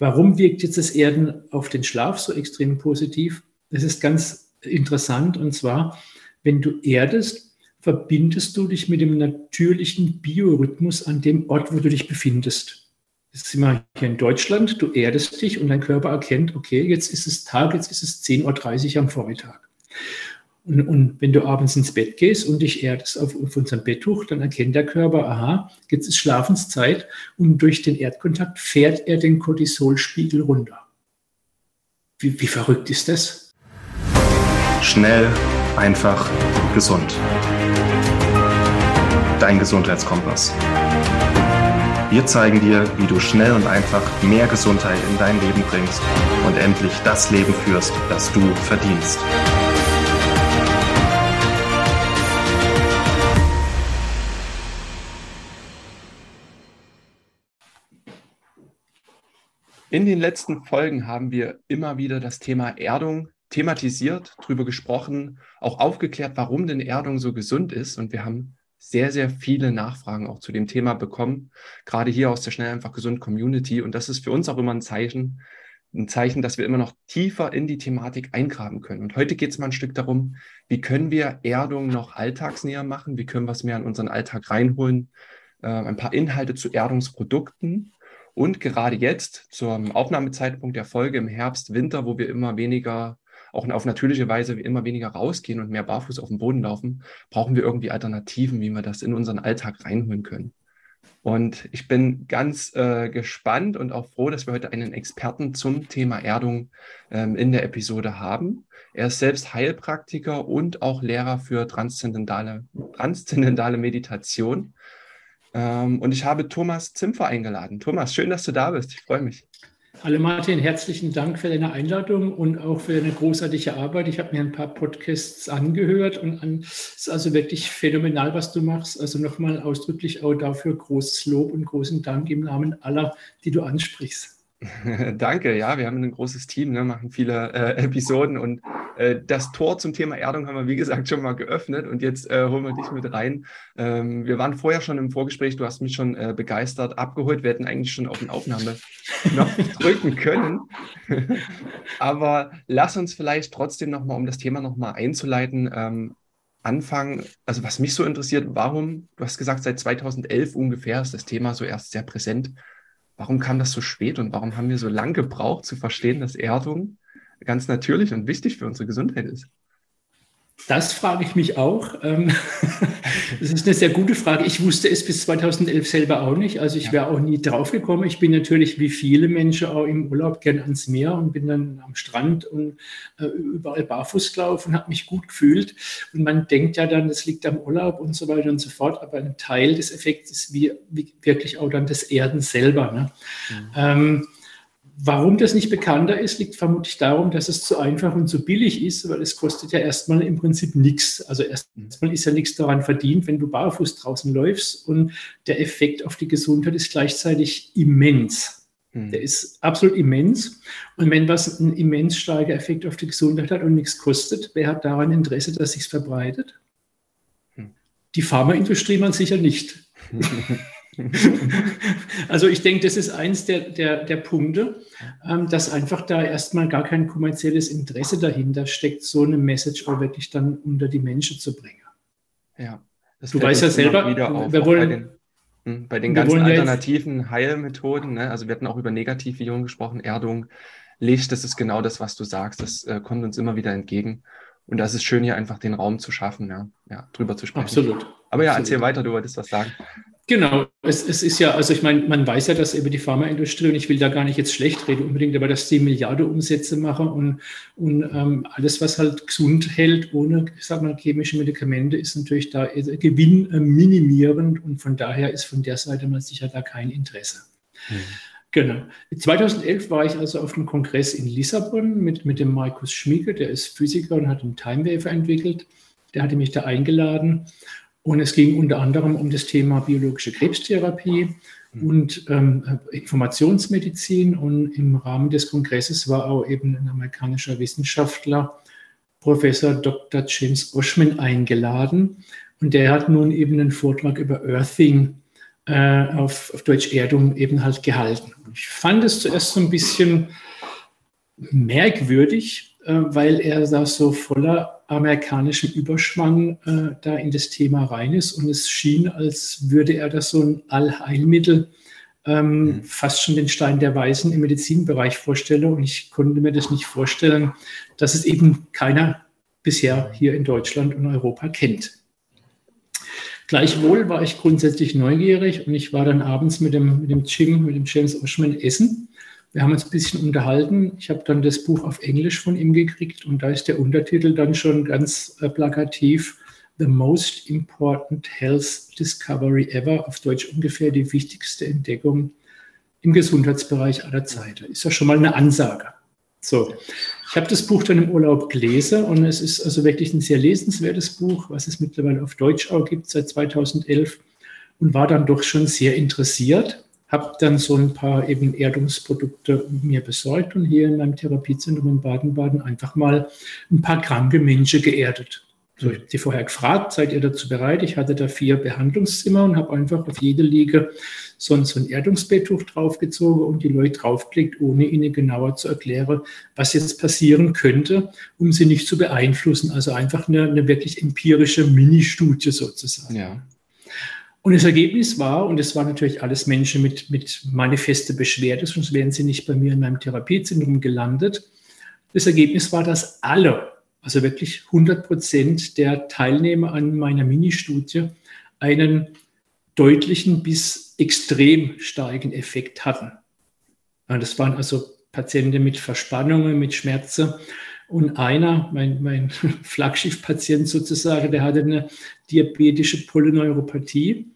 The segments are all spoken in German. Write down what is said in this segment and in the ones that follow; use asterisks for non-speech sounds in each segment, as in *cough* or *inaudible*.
warum wirkt jetzt das Erden auf den Schlaf so extrem positiv? Das ist ganz interessant und zwar, wenn du erdest, verbindest du dich mit dem natürlichen Biorhythmus an dem Ort, wo du dich befindest. Jetzt sind wir hier in Deutschland, du erdest dich und dein Körper erkennt, okay, jetzt ist es Tag, jetzt ist es 10.30 Uhr am Vormittag. Und, und, wenn du abends ins Bett gehst und dich erdest auf, auf unserem Betttuch, dann erkennt der Körper, aha, jetzt ist Schlafenszeit und durch den Erdkontakt fährt er den Cortisolspiegel runter. Wie, wie verrückt ist das? Schnell, einfach, gesund. Dein Gesundheitskompass. Wir zeigen dir, wie du schnell und einfach mehr Gesundheit in dein Leben bringst und endlich das Leben führst, das du verdienst. In den letzten Folgen haben wir immer wieder das Thema Erdung thematisiert, darüber gesprochen, auch aufgeklärt, warum denn Erdung so gesund ist. Und wir haben sehr, sehr viele Nachfragen auch zu dem Thema bekommen, gerade hier aus der Schnell einfach gesund Community. Und das ist für uns auch immer ein Zeichen, ein Zeichen, dass wir immer noch tiefer in die Thematik eingraben können. Und heute geht es mal ein Stück darum, wie können wir Erdung noch alltagsnäher machen? Wie können wir es mehr in unseren Alltag reinholen? Äh, ein paar Inhalte zu Erdungsprodukten und gerade jetzt zum Aufnahmezeitpunkt der Folge im Herbst, Winter, wo wir immer weniger, auch auf natürliche Weise immer weniger rausgehen und mehr barfuß auf dem Boden laufen, brauchen wir irgendwie Alternativen, wie wir das in unseren Alltag reinholen können. Und ich bin ganz äh, gespannt und auch froh, dass wir heute einen Experten zum Thema Erdung ähm, in der Episode haben. Er ist selbst Heilpraktiker und auch Lehrer für transzendentale, transzendentale Meditation. Ähm, und ich habe Thomas Zimpfer eingeladen. Thomas, schön, dass du da bist. Ich freue mich. Hallo Martin, herzlichen Dank für deine Einladung und auch für deine großartige Arbeit. Ich habe mir ein paar Podcasts angehört und es ist also wirklich phänomenal, was du machst. Also nochmal ausdrücklich auch dafür großes Lob und großen Dank im Namen aller, die du ansprichst. *laughs* Danke, ja, wir haben ein großes Team, ne, machen viele äh, Episoden und äh, das Tor zum Thema Erdung haben wir, wie gesagt, schon mal geöffnet und jetzt äh, holen wir dich mit rein. Ähm, wir waren vorher schon im Vorgespräch, du hast mich schon äh, begeistert abgeholt. Wir hätten eigentlich schon auf den Aufnahme *laughs* noch drücken können. *laughs* Aber lass uns vielleicht trotzdem nochmal, um das Thema nochmal einzuleiten, ähm, anfangen. Also was mich so interessiert, warum, du hast gesagt, seit 2011 ungefähr ist das Thema so erst sehr präsent. Warum kam das so spät und warum haben wir so lange gebraucht zu verstehen, dass Erdung ganz natürlich und wichtig für unsere Gesundheit ist? Das frage ich mich auch. Ähm, *laughs* das ist eine sehr gute Frage. Ich wusste es bis 2011 selber auch nicht. Also ich wäre auch nie drauf gekommen. Ich bin natürlich wie viele Menschen auch im Urlaub gern ans Meer und bin dann am Strand und äh, überall barfuß gelaufen und habe mich gut gefühlt. Und man denkt ja dann, das liegt am Urlaub und so weiter und so fort. Aber ein Teil des Effekts ist wie, wie wirklich auch dann das Erden selber. Ne? Mhm. Ähm, Warum das nicht bekannter ist, liegt vermutlich darum, dass es zu einfach und zu billig ist, weil es kostet ja erstmal im Prinzip nichts. Also erstmal ist ja nichts daran verdient, wenn du barfuß draußen läufst und der Effekt auf die Gesundheit ist gleichzeitig immens. Hm. Der ist absolut immens. Und wenn was einen immens starker Effekt auf die Gesundheit hat und nichts kostet, wer hat daran Interesse, dass sich verbreitet? Hm. Die Pharmaindustrie man sicher nicht. *laughs* *laughs* also ich denke, das ist eins der, der, der Punkte, ähm, dass einfach da erstmal gar kein kommerzielles Interesse dahinter steckt, so eine Message auch wirklich dann unter die Menschen zu bringen. Ja. du weißt ja selber, auf, wir wollen, bei den, hm, bei den ganzen alternativen Heilmethoden, ne? also wir hatten auch über Negativviren gesprochen, Erdung, Licht, das ist genau das, was du sagst, das äh, kommt uns immer wieder entgegen. Und das ist schön, hier einfach den Raum zu schaffen, ja, ja drüber zu sprechen. Absolut. Aber ja, Absolut. erzähl weiter, du wolltest was sagen. Genau, es, es, ist ja, also ich meine, man weiß ja, dass über die Pharmaindustrie, und ich will da gar nicht jetzt schlecht reden unbedingt, aber dass die Milliarden Umsätze machen und, und ähm, alles, was halt gesund hält, ohne, ich sag mal, chemische Medikamente, ist natürlich da Gewinn äh, und von daher ist von der Seite mal sicher da kein Interesse. Mhm. Genau. 2011 war ich also auf einem Kongress in Lissabon mit, mit dem Markus Schmieke, der ist Physiker und hat einen Timewaver entwickelt. Der hatte mich da eingeladen und es ging unter anderem um das Thema biologische Krebstherapie mhm. und ähm, Informationsmedizin. Und im Rahmen des Kongresses war auch eben ein amerikanischer Wissenschaftler, Professor Dr. James Oshman, eingeladen. Und der hat nun eben einen Vortrag über Earthing äh, auf, auf Deutsch Erdung eben halt gehalten. Ich fand es zuerst so ein bisschen merkwürdig, äh, weil er da so voller amerikanischem Überschwang äh, da in das Thema rein ist und es schien, als würde er das so ein Allheilmittel ähm, mhm. fast schon den Stein der Weisen im Medizinbereich vorstelle und ich konnte mir das nicht vorstellen, dass es eben keiner bisher hier in Deutschland und Europa kennt. Gleichwohl war ich grundsätzlich neugierig und ich war dann abends mit dem, mit dem Jim, mit dem James Oshman essen. Wir haben uns ein bisschen unterhalten. Ich habe dann das Buch auf Englisch von ihm gekriegt und da ist der Untertitel dann schon ganz äh, plakativ The Most Important Health Discovery Ever, auf Deutsch ungefähr die wichtigste Entdeckung im Gesundheitsbereich aller Zeiten. Ist ja schon mal eine Ansage. So, ich habe das Buch dann im Urlaub gelesen und es ist also wirklich ein sehr lesenswertes Buch, was es mittlerweile auf Deutsch auch gibt seit 2011 und war dann doch schon sehr interessiert. Habe dann so ein paar eben Erdungsprodukte mir besorgt und hier in meinem Therapiezentrum in Baden-Baden einfach mal ein paar kranke Menschen geerdet. So, ich habe die vorher gefragt, seid ihr dazu bereit? Ich hatte da vier Behandlungszimmer und habe einfach auf jede Liege so ein, so ein Erdungsbetttuch draufgezogen und die Leute draufgelegt, ohne ihnen genauer zu erklären, was jetzt passieren könnte, um sie nicht zu beeinflussen. Also einfach eine, eine wirklich empirische Mini-Studie sozusagen. Ja. Und das Ergebnis war, und es waren natürlich alles Menschen mit, mit manifeste Beschwerde, sonst wären sie nicht bei mir in meinem Therapiezentrum gelandet. Das Ergebnis war, dass alle also wirklich 100 Prozent der Teilnehmer an meiner Mini-Studie, einen deutlichen bis extrem starken Effekt hatten. Das waren also Patienten mit Verspannungen, mit Schmerzen. Und einer, mein, mein *laughs* Flaggschiff-Patient sozusagen, der hatte eine diabetische Polyneuropathie.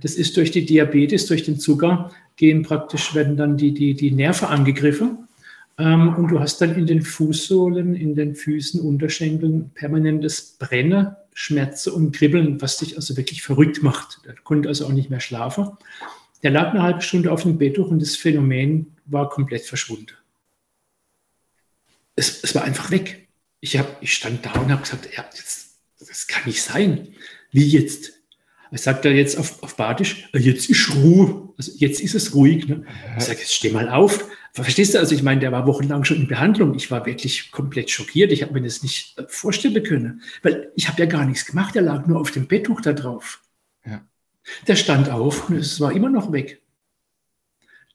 Das ist durch die Diabetes, durch den Zucker, gehen praktisch, werden dann die, die, die Nerven angegriffen. Ähm, und du hast dann in den Fußsohlen, in den Füßen, Unterschenkeln permanentes Brennen, Schmerzen und Kribbeln, was dich also wirklich verrückt macht. Der konnte also auch nicht mehr schlafen. Der lag eine halbe Stunde auf dem Bett und das Phänomen war komplett verschwunden. Es, es war einfach weg. Ich, hab, ich stand da und habe gesagt, ja, das, das kann nicht sein. Wie jetzt? Ich sagte jetzt auf, auf Badisch, jetzt ist Ruhe. Also jetzt ist es ruhig. Ne? Ich sage, jetzt steh mal auf. Verstehst du? Also ich meine, der war wochenlang schon in Behandlung. Ich war wirklich komplett schockiert. Ich habe mir das nicht äh, vorstellen können, weil ich habe ja gar nichts gemacht. Der lag nur auf dem Betttuch da drauf. Ja. Der stand auf und es war immer noch weg.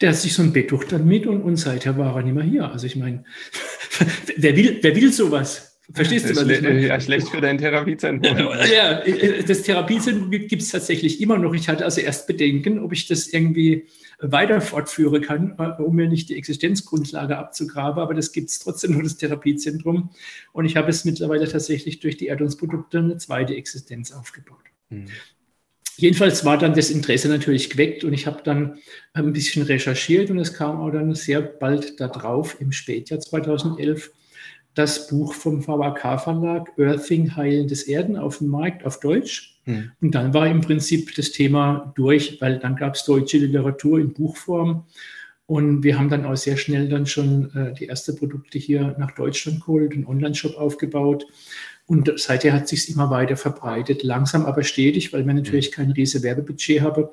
Der hat sich so ein Betttuch dann mit und, und seither war er nicht mehr hier. Also ich meine, *laughs* wer will, wer will sowas? Verstehst du, was ich meine? Ja, schlecht für dein Therapiezentrum. Ja, das Therapiezentrum gibt es tatsächlich immer noch. Ich hatte also erst Bedenken, ob ich das irgendwie weiter fortführen kann, äh, um mir nicht die Existenzgrundlage abzugraben. Aber das gibt es trotzdem nur, das Therapiezentrum. Und ich habe es mittlerweile tatsächlich durch die Erdungsprodukte eine zweite Existenz aufgebaut. Mhm. Jedenfalls war dann das Interesse natürlich geweckt und ich habe dann ein bisschen recherchiert und es kam auch dann sehr bald darauf, im Spätjahr 2011, das Buch vom VAK-Verlag Earthing Heilendes Erden auf dem Markt auf Deutsch. Hm. Und dann war im Prinzip das Thema durch, weil dann gab es deutsche Literatur in Buchform. Und wir haben dann auch sehr schnell dann schon äh, die ersten Produkte hier nach Deutschland geholt, einen Online-Shop aufgebaut. Und seither hat sich immer weiter verbreitet, langsam aber stetig, weil wir natürlich hm. kein riesiges Werbebudget haben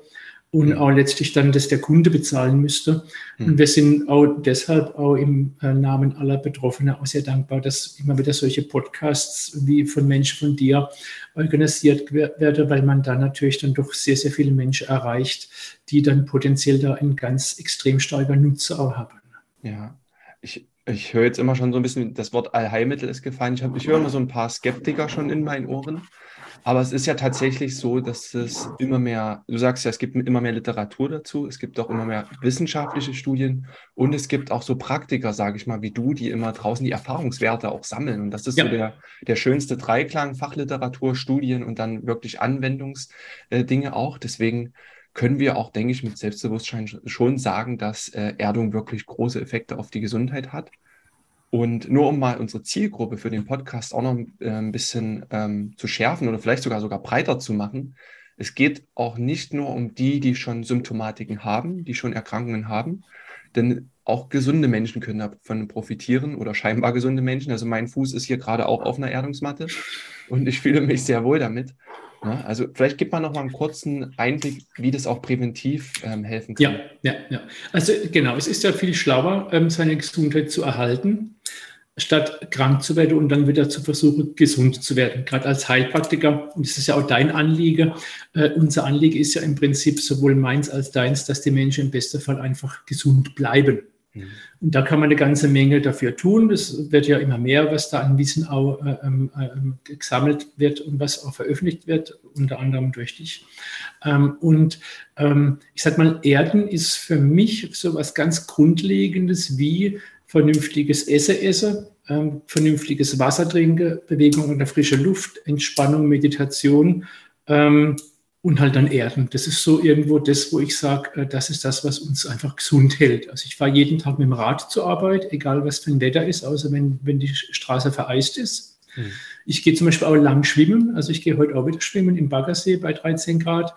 und auch letztlich dann das der Kunde bezahlen müsste. Mhm. Und wir sind auch deshalb auch im äh, Namen aller Betroffenen auch sehr dankbar, dass immer wieder solche Podcasts wie von Menschen von dir organisiert werden, weil man da natürlich dann doch sehr, sehr viele Menschen erreicht, die dann potenziell da einen ganz extrem starken Nutzer auch haben. Ja, ich, ich höre jetzt immer schon so ein bisschen, das Wort Allheilmittel ist gefallen. Ich, hab, ich höre immer so ein paar Skeptiker schon in meinen Ohren. Aber es ist ja tatsächlich so, dass es immer mehr, du sagst ja, es gibt immer mehr Literatur dazu, es gibt auch immer mehr wissenschaftliche Studien und es gibt auch so Praktiker, sage ich mal, wie du, die immer draußen die Erfahrungswerte auch sammeln. Und das ist ja. so der, der schönste Dreiklang, Fachliteratur, Studien und dann wirklich Anwendungsdinge auch. Deswegen können wir auch, denke ich, mit Selbstbewusstsein schon sagen, dass äh, Erdung wirklich große Effekte auf die Gesundheit hat. Und nur um mal unsere Zielgruppe für den Podcast auch noch äh, ein bisschen ähm, zu schärfen oder vielleicht sogar sogar breiter zu machen. Es geht auch nicht nur um die, die schon Symptomatiken haben, die schon Erkrankungen haben, denn auch gesunde Menschen können davon profitieren oder scheinbar gesunde Menschen. Also mein Fuß ist hier gerade auch auf einer Erdungsmatte und ich fühle mich sehr wohl damit. Ja, also vielleicht gibt man noch mal einen kurzen Einblick, wie das auch präventiv ähm, helfen kann. Ja, ja, ja. Also genau, es ist ja viel schlauer, ähm, seine Gesundheit zu erhalten, statt krank zu werden und dann wieder zu versuchen, gesund zu werden. Gerade als Heilpraktiker, und das ist ja auch dein Anliege, äh, unser Anliege ist ja im Prinzip sowohl meins als deins, dass die Menschen im besten Fall einfach gesund bleiben. Mhm. Und da kann man eine ganze Menge dafür tun. Es wird ja immer mehr, was da an Wissen auch äh, ähm, äh, gesammelt wird und was auch veröffentlicht wird, unter anderem durch dich. Ähm, und ähm, ich sage mal, Erden ist für mich so was ganz Grundlegendes wie vernünftiges Essen essen, ähm, vernünftiges Wasser trinken, Bewegung in der frischen Luft, Entspannung, Meditation ähm, und halt dann Erden. Das ist so irgendwo das, wo ich sage, äh, das ist das, was uns einfach gesund hält. Also ich fahre jeden Tag mit dem Rad zur Arbeit, egal was für ein Wetter ist, außer wenn, wenn die Straße vereist ist. Mhm. Ich gehe zum Beispiel auch lang schwimmen. Also ich gehe heute auch wieder schwimmen im Baggersee bei 13 Grad.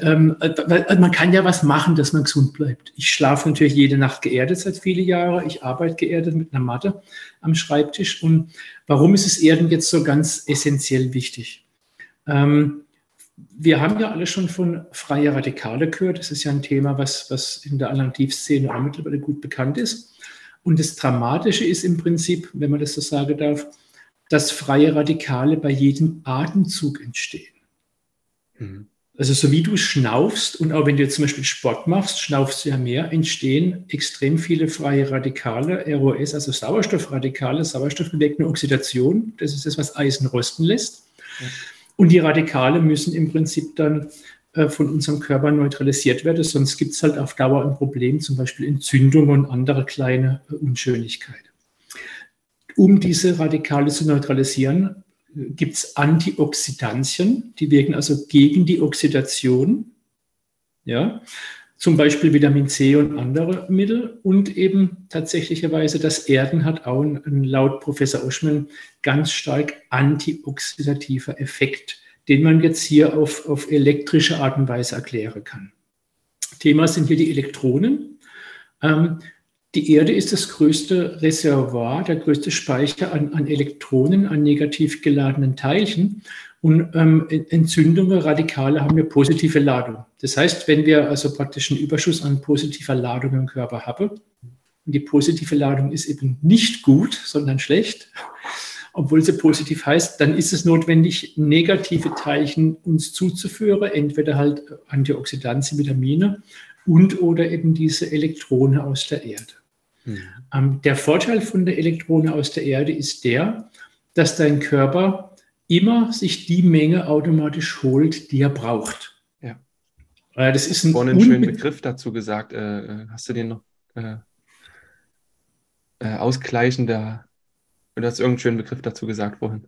Ähm, weil man kann ja was machen, dass man gesund bleibt. Ich schlafe natürlich jede Nacht geerdet seit vielen Jahren. Ich arbeite geerdet mit einer Matte am Schreibtisch. Und warum ist das Erden jetzt so ganz essentiell wichtig? Ähm, wir haben ja alle schon von freie Radikale gehört. Das ist ja ein Thema, was, was in der Alternativszene auch mittlerweile gut bekannt ist. Und das Dramatische ist im Prinzip, wenn man das so sagen darf, dass freie Radikale bei jedem Atemzug entstehen. Mhm. Also so wie du schnaufst und auch wenn du zum Beispiel Sport machst, schnaufst du ja mehr, entstehen extrem viele freie Radikale, ROS, also Sauerstoffradikale. Sauerstoff bewirkt eine Oxidation. Das ist das, was Eisen rosten lässt. Mhm. Und die Radikale müssen im Prinzip dann äh, von unserem Körper neutralisiert werden, sonst gibt es halt auf Dauer ein Problem, zum Beispiel Entzündung und andere kleine äh, Unschönigkeiten. Um diese Radikale zu neutralisieren, gibt es Antioxidantien, die wirken also gegen die Oxidation. Ja, zum Beispiel Vitamin C und andere Mittel und eben tatsächlicherweise das Erden hat auch einen, laut Professor Oschmann ganz stark antioxidativer Effekt, den man jetzt hier auf, auf elektrische Art und Weise erklären kann. Thema sind hier die Elektronen. Ähm, die Erde ist das größte Reservoir, der größte Speicher an, an Elektronen, an negativ geladenen Teilchen. Und ähm, Entzündungen, Radikale haben ja positive Ladung. Das heißt, wenn wir also praktisch einen Überschuss an positiver Ladung im Körper haben, und die positive Ladung ist eben nicht gut, sondern schlecht, *laughs* obwohl sie positiv heißt, dann ist es notwendig, negative Teilchen uns zuzuführen, entweder halt Antioxidantien, Vitamine und oder eben diese Elektronen aus der Erde. Mhm. Ähm, der Vorteil von der Elektrone aus der Erde ist der, dass dein Körper immer sich die Menge automatisch holt, die er braucht. Ja. Äh, das ist ein Vorhin einen schönen Begriff dazu gesagt. Äh, äh, hast du den noch? Äh, äh, ausgleichender, oder hast du irgendeinen schönen Begriff dazu gesagt vorhin?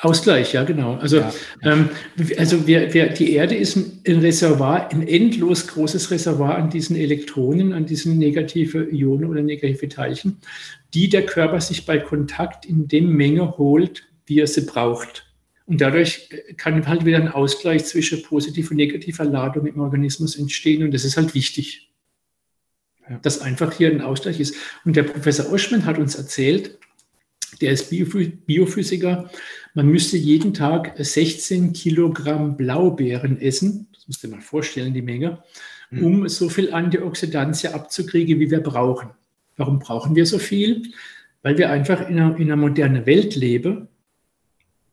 Ausgleich, ja, genau. Also, ja. Ähm, also wir, wir, die Erde ist ein, Reservoir, ein endlos großes Reservoir an diesen Elektronen, an diesen negative Ionen oder negative Teilchen, die der Körper sich bei Kontakt in dem Menge holt, wie er sie braucht. Und dadurch kann halt wieder ein Ausgleich zwischen positiver und negativer Ladung im Organismus entstehen. Und das ist halt wichtig, ja. dass einfach hier ein Ausgleich ist. Und der Professor Oschmann hat uns erzählt, der ist Biophysiker, man müsste jeden Tag 16 Kilogramm Blaubeeren essen, das musst du dir mal vorstellen, die Menge, hm. um so viel Antioxidantien abzukriegen, wie wir brauchen. Warum brauchen wir so viel? Weil wir einfach in einer, in einer modernen Welt leben.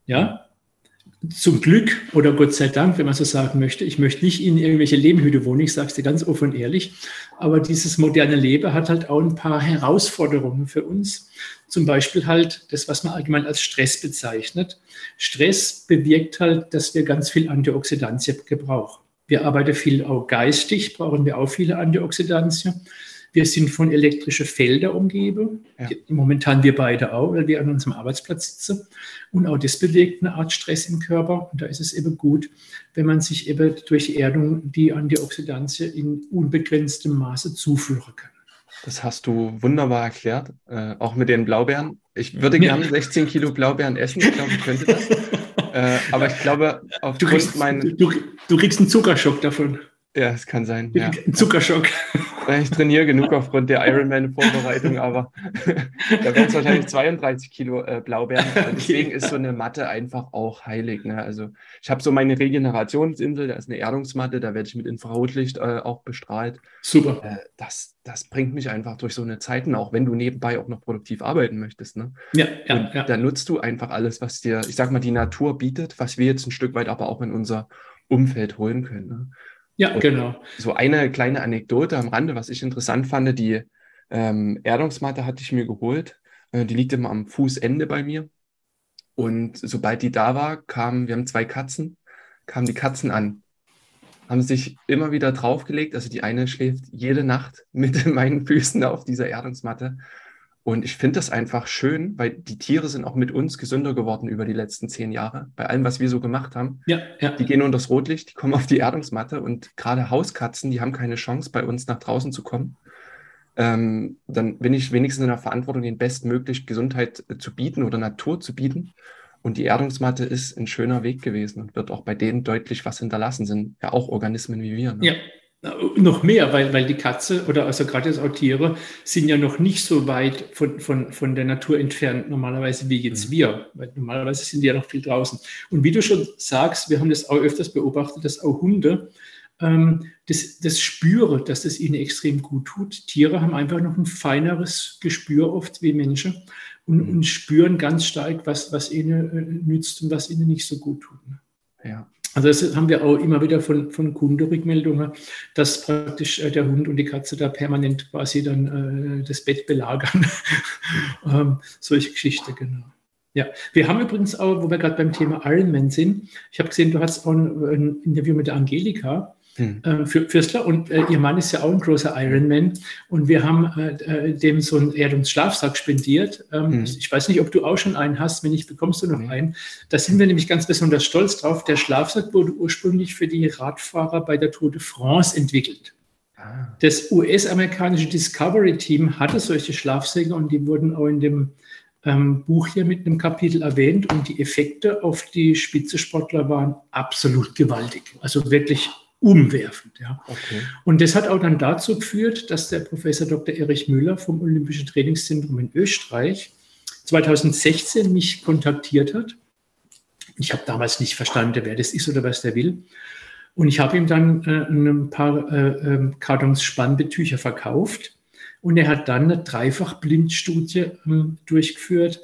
Ja, zum Glück oder Gott sei Dank, wenn man so sagen möchte, ich möchte nicht in irgendwelche Lehmhütte wohnen, ich sage es dir ganz offen und ehrlich, aber dieses moderne Leben hat halt auch ein paar Herausforderungen für uns. Zum Beispiel halt das, was man allgemein als Stress bezeichnet. Stress bewirkt halt, dass wir ganz viel Antioxidantien gebrauchen. Wir arbeiten viel auch geistig, brauchen wir auch viele Antioxidantien. Wir sind von elektrischen Feldern umgeben. Ja. Momentan wir beide auch, weil wir an unserem Arbeitsplatz sitzen. Und auch das bewirkt eine Art Stress im Körper. Und da ist es eben gut, wenn man sich eben durch Erdung die Antioxidantien in unbegrenztem Maße zuführen kann. Das hast du wunderbar erklärt, äh, auch mit den Blaubeeren. Ich würde gerne 16 Kilo Blaubeeren essen. Ich glaube, ich könnte das. äh, aber ich glaube, aufgrund du kriegst, mein... Du, du kriegst einen Zuckerschock davon. Ja, es kann sein. Ja. Ein Zuckerschock. Ich trainiere genug aufgrund der Ironman-Vorbereitung, aber *laughs* da werden es wahrscheinlich 32 Kilo äh, Blaubeeren. *laughs* Okay. Deswegen ist so eine Matte einfach auch heilig. Ne? Also ich habe so meine Regenerationsinsel, da ist eine Erdungsmatte, da werde ich mit Infrarotlicht äh, auch bestrahlt. Super. Äh, das, das bringt mich einfach durch so eine Zeiten, auch wenn du nebenbei auch noch produktiv arbeiten möchtest. Ne? Ja, ja, ja. Da nutzt du einfach alles, was dir, ich sag mal, die Natur bietet, was wir jetzt ein Stück weit aber auch in unser Umfeld holen können. Ne? Ja, und genau. So eine kleine Anekdote am Rande, was ich interessant fand, die ähm, Erdungsmatte hatte ich mir geholt. Äh, die liegt immer am Fußende bei mir. Und sobald die da war, kamen, wir haben zwei Katzen, kamen die Katzen an, haben sich immer wieder draufgelegt. Also die eine schläft jede Nacht *laughs* mit meinen Füßen auf dieser Erdungsmatte. Und ich finde das einfach schön, weil die Tiere sind auch mit uns gesünder geworden über die letzten zehn Jahre. Bei allem, was wir so gemacht haben. Ja, ja. Die gehen unter das Rotlicht, die kommen auf die Erdungsmatte und gerade Hauskatzen, die haben keine Chance, bei uns nach draußen zu kommen. Ähm, dann bin ich wenigstens in der Verantwortung, den bestmöglich Gesundheit äh, zu bieten oder Natur zu bieten. Und die Erdungsmatte ist ein schöner Weg gewesen und wird auch bei denen deutlich was hinterlassen, sind ja auch Organismen wie wir. Ne? Ja, noch mehr, weil, weil die Katze oder also gerade jetzt auch Tiere sind ja noch nicht so weit von, von, von der Natur entfernt, normalerweise wie jetzt mhm. wir. Weil normalerweise sind die ja noch viel draußen. Und wie du schon sagst, wir haben das auch öfters beobachtet, dass auch Hunde ähm, das, das spüren, dass das ihnen extrem gut tut. Tiere haben einfach noch ein feineres Gespür oft wie Menschen und, mhm. und spüren ganz stark, was, was ihnen äh, nützt und was ihnen nicht so gut tut. Ne? Ja. Also das haben wir auch immer wieder von, von Kundenrückmeldungen, dass praktisch äh, der Hund und die Katze da permanent quasi dann äh, das Bett belagern. *laughs* ähm, solche Geschichte, genau. Ja, wir haben übrigens auch, wo wir gerade beim Thema Ironman sind, ich habe gesehen, du hast auch ein, ein Interview mit der Angelika hm. äh, für Fürstler. Und äh, ihr Mann ist ja auch ein großer Ironman. Und wir haben äh, äh dem so einen Erdungsschlafsack spendiert. Ähm, hm. Ich weiß nicht, ob du auch schon einen hast. Wenn nicht, bekommst du noch hm. einen. Da sind wir nämlich ganz besonders stolz drauf. Der Schlafsack wurde ursprünglich für die Radfahrer bei der Tour de France entwickelt. Ah. Das US-amerikanische Discovery Team hatte solche Schlafsäcke und die wurden auch in dem ähm, Buch hier mit einem Kapitel erwähnt und die Effekte auf die Spitzesportler waren absolut gewaltig. Also wirklich umwerfend. Ja. Okay. Und das hat auch dann dazu geführt, dass der Professor Dr. Erich Müller vom Olympischen Trainingszentrum in Österreich 2016 mich kontaktiert hat. Ich habe damals nicht verstanden, wer das ist oder was der will. Und ich habe ihm dann äh, ein paar äh, äh, Kartons Spannbetücher verkauft. Und er hat dann eine Dreifachblindstudie äh, durchgeführt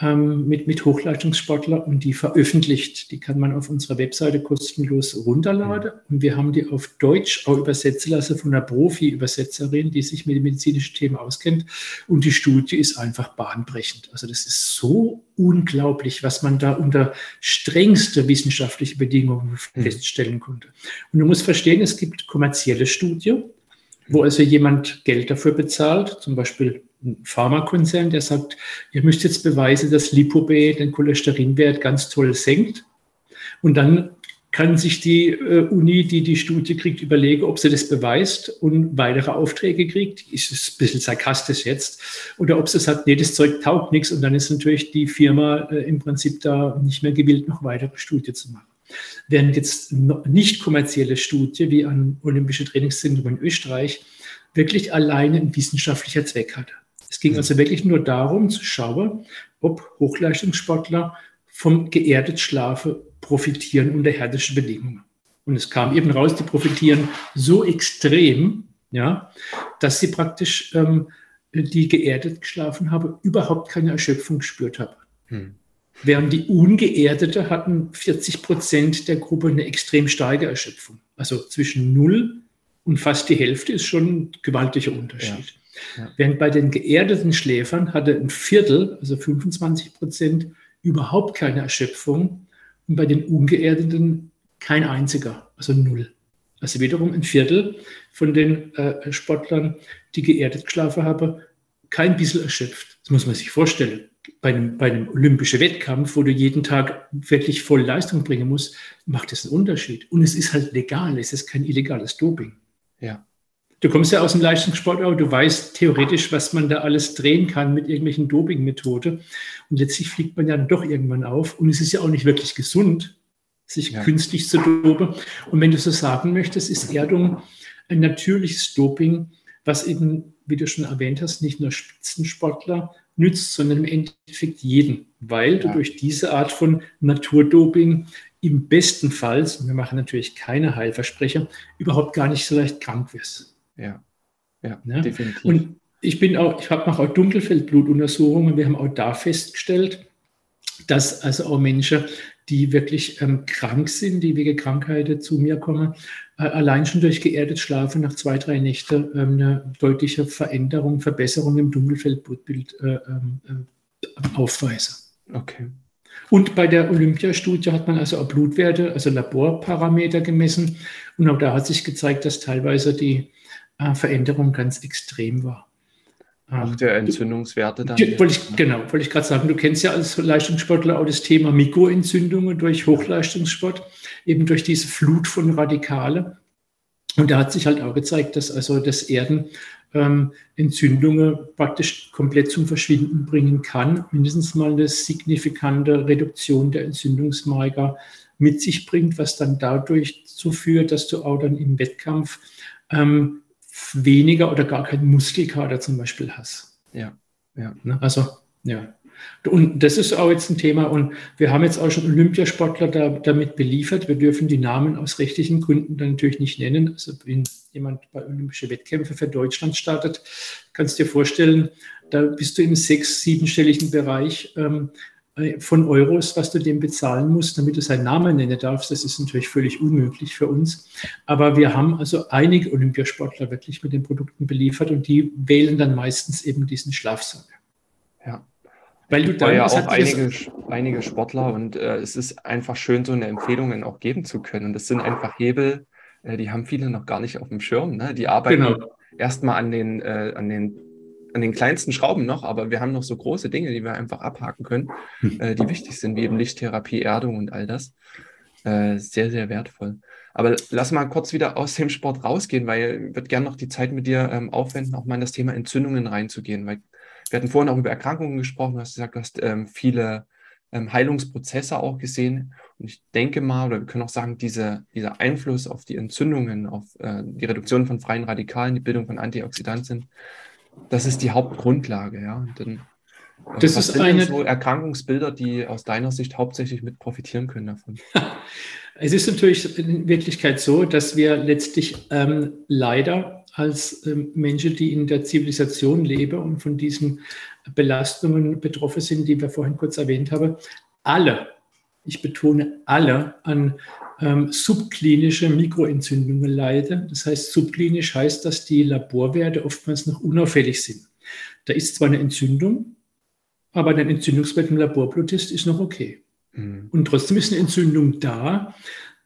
ähm, mit, mit Hochleistungssportler und die veröffentlicht. Die kann man auf unserer Webseite kostenlos runterladen. Und wir haben die auf Deutsch auch übersetzen lassen von einer Profi-Übersetzerin, die sich mit medizinischen Themen auskennt. Und die Studie ist einfach bahnbrechend. Also das ist so unglaublich, was man da unter strengste wissenschaftliche Bedingungen mhm. feststellen konnte. Und du musst verstehen, es gibt kommerzielle Studien, wo also jemand Geld dafür bezahlt, zum Beispiel Pharmakonzern, der sagt, ihr müsst jetzt beweisen, dass Lipobe den Cholesterinwert ganz toll senkt. Und dann kann sich die äh, Uni, die die Studie kriegt, überlegen, ob sie das beweist und weitere Aufträge kriegt. Ist ein bisschen sarkastisch jetzt. Oder ob sie sagt, nee, das Zeug taugt nichts. Und dann ist natürlich die Firma äh, im Prinzip da nicht mehr gewillt, noch weitere Studien zu machen. Während jetzt nicht kommerzielle Studie wie an Olympische Trainingszentrum in Österreich wirklich alleine ein wissenschaftlicher Zweck hatte. Es ging also wirklich nur darum zu schauen, ob Hochleistungssportler vom geerdet Schlafen profitieren unter härtesten Bedingungen. Und es kam eben raus, die profitieren so extrem, ja, dass sie praktisch ähm, die geerdet geschlafen haben, überhaupt keine Erschöpfung gespürt haben. Hm. Während die Ungeerdete hatten 40 Prozent der Gruppe eine extrem starke Erschöpfung. Also zwischen 0 und fast die Hälfte ist schon ein gewaltiger Unterschied. Ja. Während bei den geerdeten Schläfern hatte ein Viertel, also 25 Prozent, überhaupt keine Erschöpfung und bei den ungeerdeten kein einziger, also null. Also wiederum ein Viertel von den äh, Sportlern, die geerdet geschlafen haben, kein bisschen erschöpft. Das muss man sich vorstellen. Bei einem, bei einem olympischen Wettkampf, wo du jeden Tag wirklich voll Leistung bringen musst, macht das einen Unterschied. Und es ist halt legal, es ist kein illegales Doping. Ja. Du kommst ja aus dem Leistungssport, aber du weißt theoretisch, was man da alles drehen kann mit irgendwelchen Dopingmethoden. Und letztlich fliegt man ja dann doch irgendwann auf. Und es ist ja auch nicht wirklich gesund, sich ja. künstlich zu dopen. Und wenn du so sagen möchtest, ist Erdung ein natürliches Doping, was eben, wie du schon erwähnt hast, nicht nur Spitzensportler nützt, sondern im Endeffekt jeden, weil du durch diese Art von Naturdoping im besten Fall, wir machen natürlich keine Heilversprecher, überhaupt gar nicht so leicht krank wirst. Ja, ja, ja? definitiv. Und ich bin auch, ich habe auch Dunkelfeldblutuntersuchungen. Wir haben auch da festgestellt, dass also auch Menschen, die wirklich ähm, krank sind, die wegen Krankheiten zu mir kommen, äh, allein schon durch geerdet Schlafen nach zwei, drei Nächten äh, eine deutliche Veränderung, Verbesserung im Dunkelfeldblutbild äh, ähm, äh, aufweisen. Okay. Und bei der Olympiastudie hat man also auch Blutwerte, also Laborparameter gemessen. Und auch da hat sich gezeigt, dass teilweise die äh, Veränderung ganz extrem war. Auch ähm, der Entzündungswerte dann. Wollte ich, genau, wollte ich gerade sagen. Du kennst ja als Leistungssportler auch das Thema Mikroentzündungen durch Hochleistungssport, eben durch diese Flut von Radikale. Und da hat sich halt auch gezeigt, dass also das Erden ähm, Entzündungen praktisch komplett zum Verschwinden bringen kann, mindestens mal eine signifikante Reduktion der Entzündungsmarker mit sich bringt, was dann dadurch dazu führt, dass du auch dann im Wettkampf ähm, weniger oder gar keinen Muskelkater zum Beispiel hast. Ja, ja. Ne? Also, ja. Und das ist auch jetzt ein Thema. Und wir haben jetzt auch schon Olympiasportler da, damit beliefert. Wir dürfen die Namen aus rechtlichen Gründen dann natürlich nicht nennen. Also wenn jemand bei Olympische Wettkämpfe für Deutschland startet, kannst du dir vorstellen, da bist du im sechs-, siebenstelligen Bereich ähm, äh, von Euros, was du dem bezahlen musst, damit du seinen Namen nennen darfst. Das ist natürlich völlig unmöglich für uns. Aber wir haben also einige Olympiasportler wirklich mit den Produkten beliefert und die wählen dann meistens eben diesen Schlafsack. Ja. Weil du dann ja auch einige, einige Sportler und äh, es ist einfach schön, so eine Empfehlung auch geben zu können. Und das sind einfach Hebel, äh, die haben viele noch gar nicht auf dem Schirm. Ne? Die arbeiten genau. erstmal an den, äh, an den an den kleinsten Schrauben noch, aber wir haben noch so große Dinge, die wir einfach abhaken können, hm. äh, die wichtig sind, wie eben Lichttherapie, Erdung und all das. Äh, sehr, sehr wertvoll. Aber lass mal kurz wieder aus dem Sport rausgehen, weil ich würde gerne noch die Zeit mit dir ähm, aufwenden, auch mal in das Thema Entzündungen reinzugehen, weil wir hatten vorhin auch über Erkrankungen gesprochen, du hast gesagt, du hast ähm, viele ähm, Heilungsprozesse auch gesehen. Und ich denke mal, oder wir können auch sagen, diese, dieser Einfluss auf die Entzündungen, auf äh, die Reduktion von freien Radikalen, die Bildung von Antioxidantien, das ist die Hauptgrundlage, ja. Und dann, äh, das ist eine so Erkrankungsbilder, die aus deiner Sicht hauptsächlich mit profitieren können davon. *laughs* Es ist natürlich in Wirklichkeit so, dass wir letztlich ähm, leider als ähm, Menschen, die in der Zivilisation leben und von diesen Belastungen betroffen sind, die wir vorhin kurz erwähnt haben, alle, ich betone alle, an ähm, subklinische Mikroentzündungen leiden. Das heißt, subklinisch heißt, dass die Laborwerte oftmals noch unauffällig sind. Da ist zwar eine Entzündung, aber der Entzündungswert im Laborblutest ist noch okay. Mhm. Und trotzdem ist eine Entzündung da,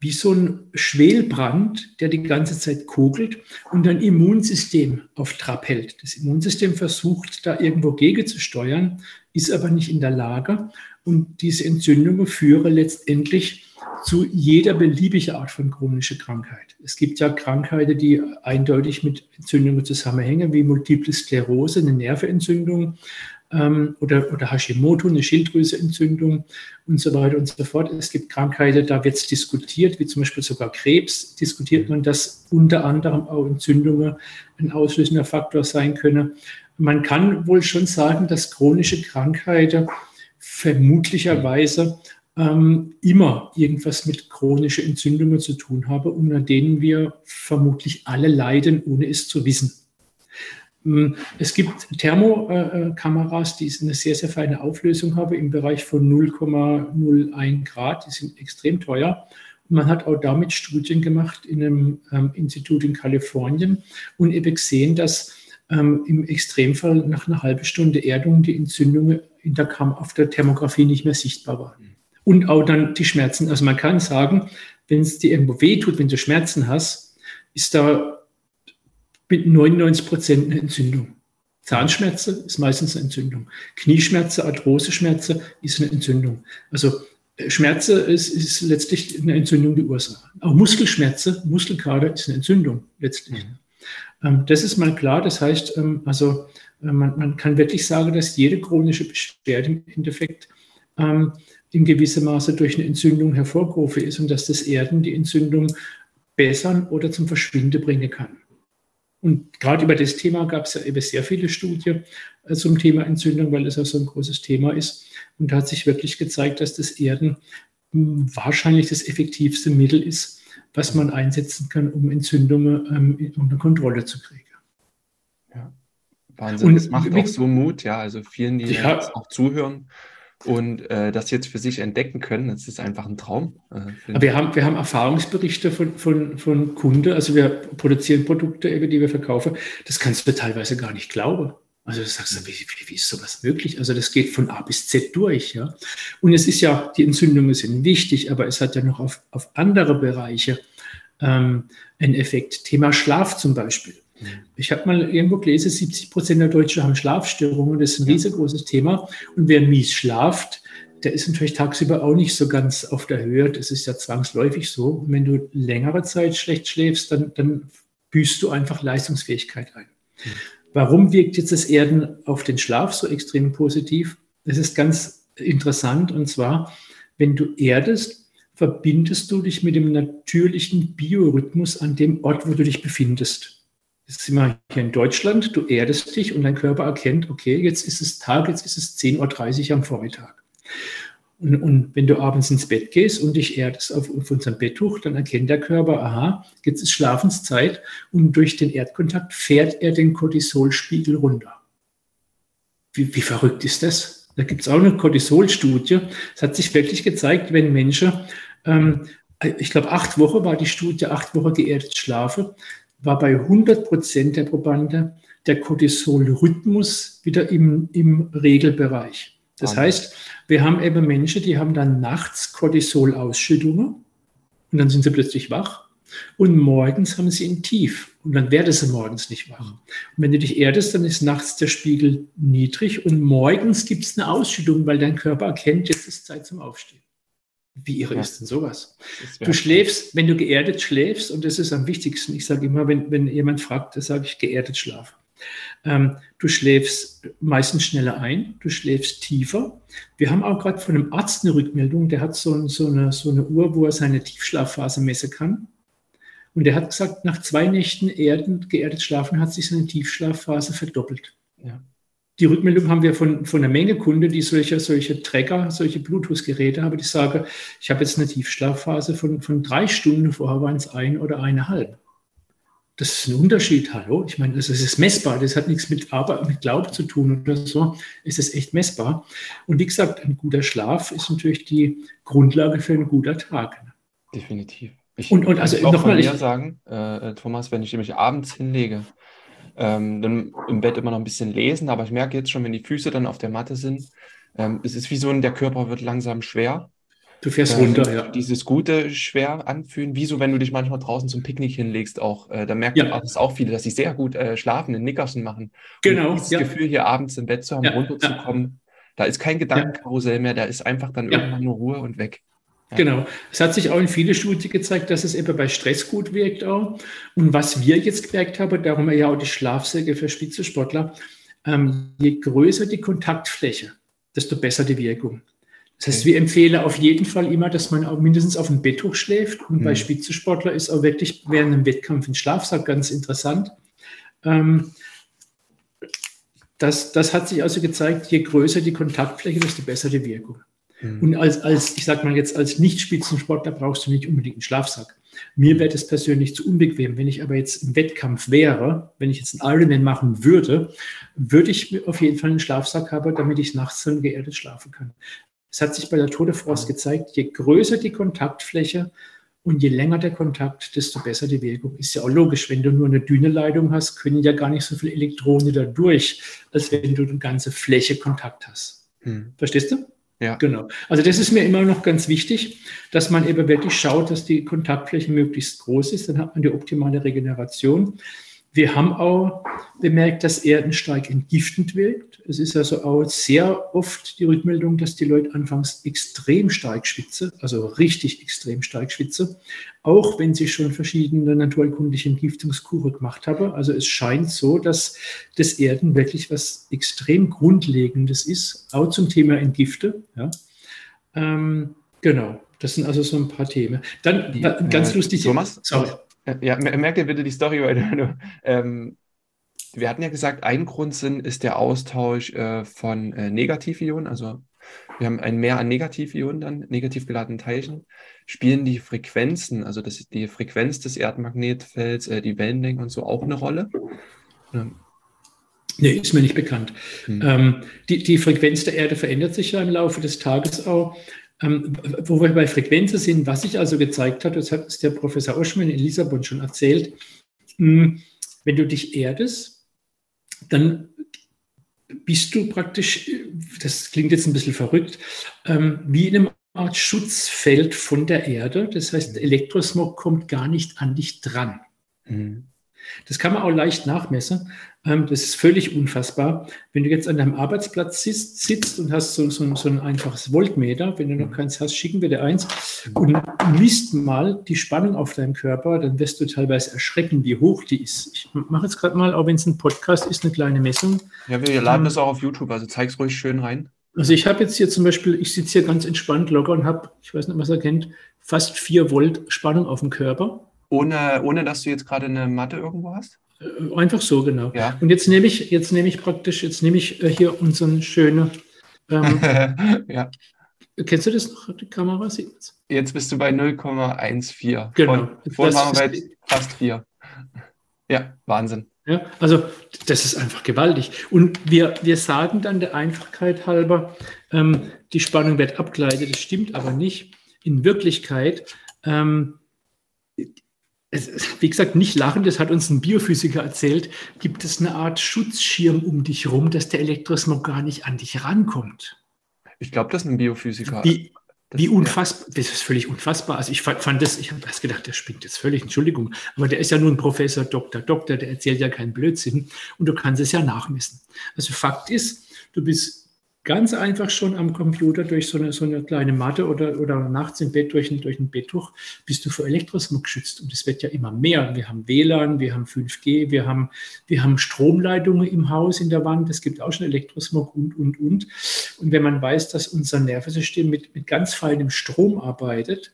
wie so ein Schwelbrand, der die ganze Zeit kogelt und ein Immunsystem auf Trab hält. Das Immunsystem versucht, da irgendwo gegenzusteuern, ist aber nicht in der Lage. Und diese Entzündungen führen letztendlich zu jeder beliebigen Art von chronischer Krankheit. Es gibt ja Krankheiten, die eindeutig mit Entzündungen zusammenhängen, wie Multiple Sklerose, eine Nervenentzündung ähm, oder, oder Hashimoto, eine Schilddrüseentzündung und so weiter und so fort. Es gibt Krankheiten, da wird es diskutiert, wie zum Beispiel sogar Krebs, diskutiert man, dass unter anderem auch Entzündungen ein auslösender Faktor sein können. Man kann wohl schon sagen, dass chronische Krankheiten vermutlicherweise ähm, immer irgendwas mit chronischen Entzündungen zu tun habe, unter denen wir vermutlich alle leiden, ohne es zu wissen. Ähm, es gibt Thermokameras, die eine sehr, sehr feine Auflösung haben im Bereich von 0,01 Grad. Die sind extrem teuer. Man hat auch damit Studien gemacht in einem ähm, Institut in Kalifornien und eben gesehen, dass ähm, im Extremfall nach einer halben Stunde Erdung die Entzündungen in der Kam auf der Thermografie nicht mehr sichtbar waren und auch dann die Schmerzen. Also man kann sagen, wenn es dir irgendwo wehtut, wenn du Schmerzen hast, ist da mit 99 Prozent eine Entzündung. Zahnschmerze ist meistens eine Entzündung. Knieschmerze, Arthroseschmerze ist eine Entzündung. Also äh, Schmerze ist, ist letztlich eine Entzündung die Ursache. Auch Muskelschmerze, Muskelkater ist eine Entzündung letztlich. Mhm. Ähm, das ist mal klar. Das heißt, ähm, also äh, man, man, kann wirklich sagen, dass jede chronische Beschwerde im Endeffekt ähm, in gewissem Maße durch eine Entzündung hervorgerufen ist und dass das Erden die Entzündung bessern oder zum Verschwinden bringen kann. Und gerade über das Thema gab es ja eben sehr viele Studien äh, zum Thema Entzündung, weil es auch so ein großes Thema ist. Und da hat sich wirklich gezeigt, dass das Erden hm, wahrscheinlich das effektivste Mittel ist, was man einsetzen kann, um Entzündungen ähm, unter Kontrolle zu kriegen. Ja, Wahnsinn. Und das macht auch so Mut, ja. Also vielen, die ja. jetzt auch zuhören und äh, das jetzt für sich entdecken können, das ist einfach ein Traum. Äh, wir, haben, wir haben Erfahrungsberichte von, von, von Kunden, also wir produzieren Produkte, die wir verkaufen. Das kannst du teilweise gar nicht glauben. Also du sagst, wie, wie, wie, ist sowas möglich? Also das geht von A bis Z durch, ja. Und es ist ja, die Entzündungen sind wichtig, aber es hat ja noch auf, auf andere Bereiche ähm, einen Effekt. Thema Schlaf zum Beispiel. Ich habe mal irgendwo gelesen, 70 Prozent der Deutschen haben Schlafstörungen. Das ist ein riesengroßes Thema. Und wer mies schlaft, der ist natürlich tagsüber auch nicht so ganz auf der Höhe. Das ist ja zwangsläufig so. Und wenn du längere Zeit schlecht schläfst, dann, dann büßt du einfach Leistungsfähigkeit ein. Mhm. Warum wirkt jetzt das Erden auf den Schlaf so extrem positiv? Das ist ganz interessant. Und zwar, wenn du erdest, verbindest du dich mit dem natürlichen Biorhythmus an dem Ort, wo du dich befindest. Jetzt sind wir hier in Deutschland, du erdest dich und dein Körper erkennt, okay, jetzt ist es Tag, jetzt ist es 10.30 Uhr am Vormittag. Und, und, wenn du abends ins Bett gehst und dich erdest auf, auf unserem Betttuch, dann erkennt der Körper, aha, jetzt ist Schlafenszeit und durch den Erdkontakt fährt er den Cortisolspiegel runter. Wie, wie verrückt ist das? Da gibt es auch eine Cortisolstudie. Es hat sich wirklich gezeigt, wenn Menschen, ähm, ich glaube, acht Wochen war die Studie, acht Wochen geerdet schlafen, war bei 100 Prozent der Probanden der Cortisolrhythmus wieder im, im Regelbereich. Das Wahnsinn. heißt, wir haben eben Menschen, die haben dann nachts Cortisol-Ausschüttungen und dann sind sie plötzlich wach und morgens haben sie ein Tief und dann werden sie morgens nicht wach. Und wenn du dich erdest, dann ist nachts der Spiegel niedrig und morgens gibt es eine Ausschüttung, weil dein Körper erkennt, jetzt ist Zeit zum Aufstehen. Wie irre ja. ist denn sowas? Du schläfst, wenn du geerdet schläfst, und das ist am wichtigsten. Ich sage immer, wenn, wenn jemand fragt, dann sage ich geerdet schlafen. Ähm, du schläfst meistens schneller ein, du schläfst tiefer. Wir haben auch gerade von einem Arzt eine Rückmeldung, der hat so, so, eine, so eine Uhr, wo er seine Tiefschlafphase messen kann. Und der hat gesagt, nach zwei Nächten erden, geerdet schlafen hat sich seine Tiefschlafphase verdoppelt. Ja. Die Rückmeldung haben wir von, von einer Menge Kunden, die solche, solche Tracker, solche Bluetooth-Geräte haben, die sagen, ich habe jetzt eine Tiefschlafphase von, von drei Stunden, vorher waren es ein oder eineinhalb. Das ist ein Unterschied, hallo. Ich meine, das ist messbar. Das hat nichts mit, Arbeit, mit Glauben zu tun oder so. Es ist echt messbar. Und wie gesagt, ein guter Schlaf ist natürlich die Grundlage für ein guter Tag. Definitiv. Ich und, und also nochmal. Ich sagen, äh, Thomas, wenn ich mich abends hinlege, ähm, dann im Bett immer noch ein bisschen lesen, aber ich merke jetzt schon, wenn die Füße dann auf der Matte sind, ähm, es ist wie so, der Körper wird langsam schwer Du fährst äh, runter, ja. Dieses Gute schwer anfühlen, wie so, wenn du dich manchmal draußen zum Picknick hinlegst, auch. Äh, da merkt ja. man das auch viele, dass sie sehr gut äh, schlafen, in Nickerson machen. Genau. Und dieses ja. Gefühl, hier abends im Bett zu haben, ja. runterzukommen, da ist kein Gedankenkarussell mehr, da ist einfach dann irgendwann nur Ruhe und weg. Ja. Genau. Es hat sich auch in vielen Studien gezeigt, dass es eben bei Stress gut wirkt auch. Und was wir jetzt gemerkt haben, darum ja auch die Schlafsäge für Spitzensportler, ähm, je größer die Kontaktfläche, desto besser die Wirkung. Das heißt, wir empfehlen auf jeden Fall immer, dass man auch mindestens auf dem Betttuch schläft. Und mhm. bei Spitzensportler ist auch wirklich während einem Wettkampf ein Schlafsack ganz interessant. Ähm, das, das hat sich also gezeigt, je größer die Kontaktfläche, desto besser die Wirkung. Mhm. Und als, als, ich sage mal jetzt, als Nicht-Spitzensportler brauchst du nicht unbedingt einen Schlafsack. Mir wäre das persönlich zu unbequem. Wenn ich aber jetzt im Wettkampf wäre, wenn ich jetzt einen Ironman machen würde, würde ich auf jeden Fall einen Schlafsack haben, damit ich nachts dann geerdet schlafen kann. Es hat sich bei der Tour de France gezeigt, je größer die Kontaktfläche und je länger der Kontakt, desto besser die Wirkung. Ist ja auch logisch, wenn du nur eine dünne Leitung hast, können ja gar nicht so viele Elektronen da durch, als wenn du eine ganze Fläche Kontakt hast. Hm. Verstehst du? Ja. Genau. Also das ist mir immer noch ganz wichtig, dass man eben wirklich schaut, dass die Kontaktfläche möglichst groß ist. Dann hat man die optimale Regeneration. Wir haben auch bemerkt, dass Erdensteig entgiftend wirkt. Es ist also auch sehr oft die Rückmeldung, dass die Leute anfangs extrem stark schwitzen, also richtig extrem stark schwitzen, auch wenn sie schon verschiedene naturkundliche Entgiftungskuren gemacht haben. Also es scheint so, dass das Erden wirklich was extrem Grundlegendes ist, auch zum Thema Entgifte. Ja. Ähm, genau, das sind also so ein paar Themen. Dann die, ganz äh, lustig. Thomas, sorry. Ja, merkt ihr bitte die Story, weil *laughs* du, ähm, wir hatten ja gesagt, ein Grundsinn ist der Austausch äh, von äh, Negativionen, also wir haben ein Mehr an Negativionen dann, negativ geladenen Teilchen, spielen die Frequenzen, also das, die Frequenz des Erdmagnetfelds, äh, die Wellenlänge und so auch eine Rolle? Ähm. Nee, ist mir nicht bekannt. Hm. Ähm, die, die Frequenz der Erde verändert sich ja im Laufe des Tages auch. Ähm, wo wir bei Frequenzen sind, was sich also gezeigt hat, das hat der Professor Oschmann in Lissabon schon erzählt, hm, wenn du dich erdest, dann bist du praktisch, das klingt jetzt ein bisschen verrückt, ähm, wie in einem Art Schutzfeld von der Erde. Das heißt, Elektrosmog kommt gar nicht an dich dran. Mhm. Das kann man auch leicht nachmessen. Ähm, das ist völlig unfassbar. Wenn du jetzt an deinem Arbeitsplatz sitzt, sitzt und hast so, so, so, ein einfaches Voltmeter, wenn du noch keins hast, schicken wir dir eins und misst mal die Spannung auf deinem Körper, dann wirst du teilweise erschrecken, wie hoch die ist. Ich mache jetzt gerade mal, auch wenn es ein Podcast ist, eine kleine Messung. Ja, wir laden ähm, das auch auf YouTube, also zeig es ruhig schön rein. Also ich habe jetzt hier zum Beispiel, ich sitze hier ganz entspannt locker und habe, ich weiß nicht, was er kennt, fast 4 Volt Spannung auf dem Körper. Ohne, ohne dass du jetzt gerade eine Matte irgendwo hast? Äh, einfach so, genau. Ja. Und jetzt nehme ich, jetzt nehme ich praktisch, jetzt nehme ich äh, hier unseren schönen. Ähm, *laughs* ja. Kennst du das noch, die Kamera? Sieht man's? Jetzt bist du bei 0,14. Genau. Vorhin waren wir fast 4. Ja, Wahnsinn. Ja, also das ist einfach gewaltig. Und wir, wir sagen dann der Einfachkeit halber, ähm, die Spannung wird abgeleitet. Das stimmt aber nicht. In Wirklichkeit ähm, es, wie gesagt, nicht lachen, das hat uns ein Biophysiker erzählt, gibt es eine Art Schutzschirm um dich rum, dass der Elektrosmog gar nicht an dich rankommt. Ich glaube, das ist ein Biophysiker. Wie, wie unfassbar, das ist völlig unfassbar. Also ich fand das, ich habe erst gedacht, der spinnt jetzt völlig, Entschuldigung, aber der ist ja nur ein Professor, Doktor, Doktor, der erzählt ja keinen Blödsinn und du kannst es ja nachmessen. Also Fakt ist, du bist ganz einfach schon am Computer durch so eine, so eine kleine Matte oder, oder nachts im Bett durch ein, durch ein Betttuch bist du vor Elektrosmog geschützt. Und es wird ja immer mehr. Wir haben WLAN, wir haben 5G, wir haben, wir haben Stromleitungen im Haus, in der Wand. Es gibt auch schon Elektrosmog und, und, und. Und wenn man weiß, dass unser Nervensystem mit, mit ganz feinem Strom arbeitet,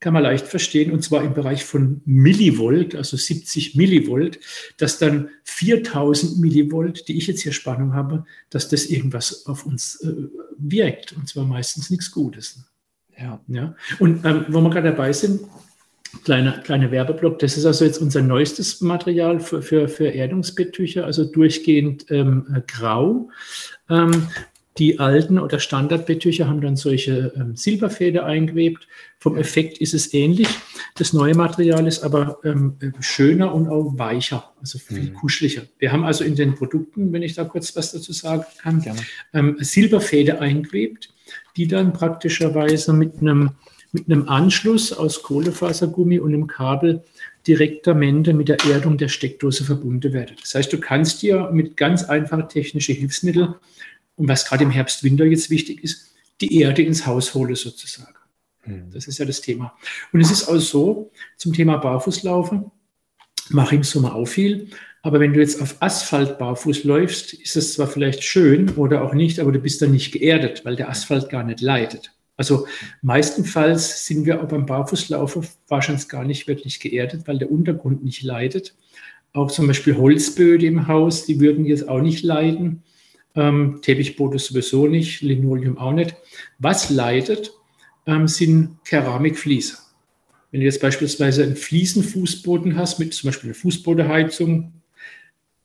kann man leicht verstehen, und zwar im Bereich von Millivolt, also 70 Millivolt, dass dann 4000 Millivolt, die ich jetzt hier Spannung habe, dass das irgendwas auf uns äh, wirkt, und zwar meistens nichts Gutes. Ja. ja? Und ähm, wo wir gerade dabei sind, kleiner kleine Werbeblock, das ist also jetzt unser neuestes Material für, für, für Erdungsbetttücher, also durchgehend ähm, äh, grau. Ähm, die alten oder Standardbetttücher haben dann solche ähm, Silberfäden eingewebt. Vom Effekt ist es ähnlich. Das neue Material ist aber ähm, schöner und auch weicher, also viel mhm. kuscheliger. Wir haben also in den Produkten, wenn ich da kurz was dazu sagen kann, ähm, Silberfäden eingewebt, die dann praktischerweise mit einem, mit einem Anschluss aus Kohlefasergummi und einem Kabel direktamente mit der Erdung der Steckdose verbunden werden. Das heißt, du kannst dir mit ganz einfachen technischen Hilfsmitteln und was gerade im Herbst, Winter jetzt wichtig ist, die Erde ins Haus hole sozusagen. Mhm. Das ist ja das Thema. Und es ist auch so, zum Thema Barfußlaufen, mache im Sommer auch viel. Aber wenn du jetzt auf Asphalt barfuß läufst, ist es zwar vielleicht schön oder auch nicht, aber du bist dann nicht geerdet, weil der Asphalt gar nicht leidet. Also meistenfalls sind wir auch beim Barfußlaufen wahrscheinlich gar nicht wirklich geerdet, weil der Untergrund nicht leidet. Auch zum Beispiel Holzböde im Haus, die würden jetzt auch nicht leiden. Ähm, Teppichboote sowieso nicht, Linoleum auch nicht. Was leidet, ähm, sind Keramikfliese. Wenn du jetzt beispielsweise einen Fliesenfußboden hast, mit zum Beispiel einer Fußbodenheizung,